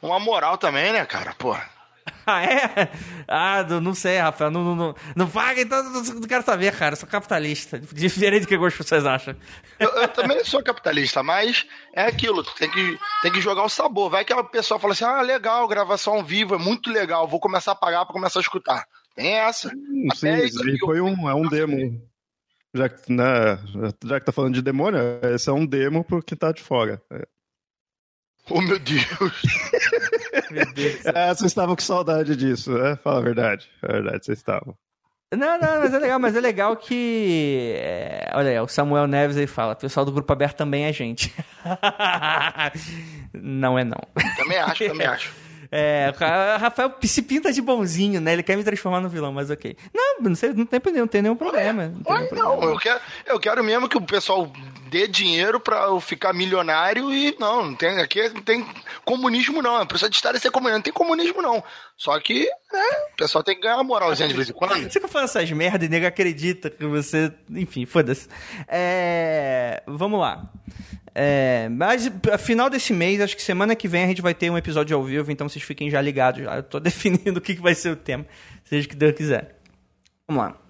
uma moral também, né, cara? Porra. Ah, é? Ah, não, sei, Rafael. Não, não, não, não paga, então não, não quero saber, cara. Eu sou capitalista. Diferente do que algumas pessoas acham. Eu, eu também sou capitalista, mas é aquilo, tu tem que, tem que jogar o sabor. Vai que a pessoa fala assim: ah, legal, gravação ao vivo, é muito legal, vou começar a pagar pra começar a escutar. Tem essa. Hum, Sim, foi um, é um demo. Já que, né, já que tá falando de demônio, esse é um demo pro que tá de fora. Oh, meu Deus. Meu Deus. É, vocês estavam com saudade disso, né? Fala a verdade. É verdade, vocês estavam. Não, não, mas é legal, mas é legal que. é, olha aí, o Samuel Neves aí fala: o pessoal do grupo aberto também é gente. não é não. Também acho, também acho. É, o Rafael se pinta de bonzinho, né? Ele quer me transformar no vilão, mas ok. Não, não, sei, não, tem, não tem nenhum problema. Não tem nenhum não, problema. eu quero, eu quero mesmo que o pessoal dê dinheiro pra eu ficar milionário e não, não tem, aqui não tem comunismo não, a pessoa de Estado é ser comunista, não tem comunismo não. Só que, né, o pessoal tem que ganhar uma moralzinha de vez em quando. Você fica falando essas merdas e nego acredita que você. Enfim, foda-se. É, Vamos lá. É, mas final desse mês, acho que semana que vem a gente vai ter um episódio ao vivo, então vocês fiquem já ligados. Já. Eu tô definindo o que que vai ser o tema, seja o que Deus quiser. Vamos lá.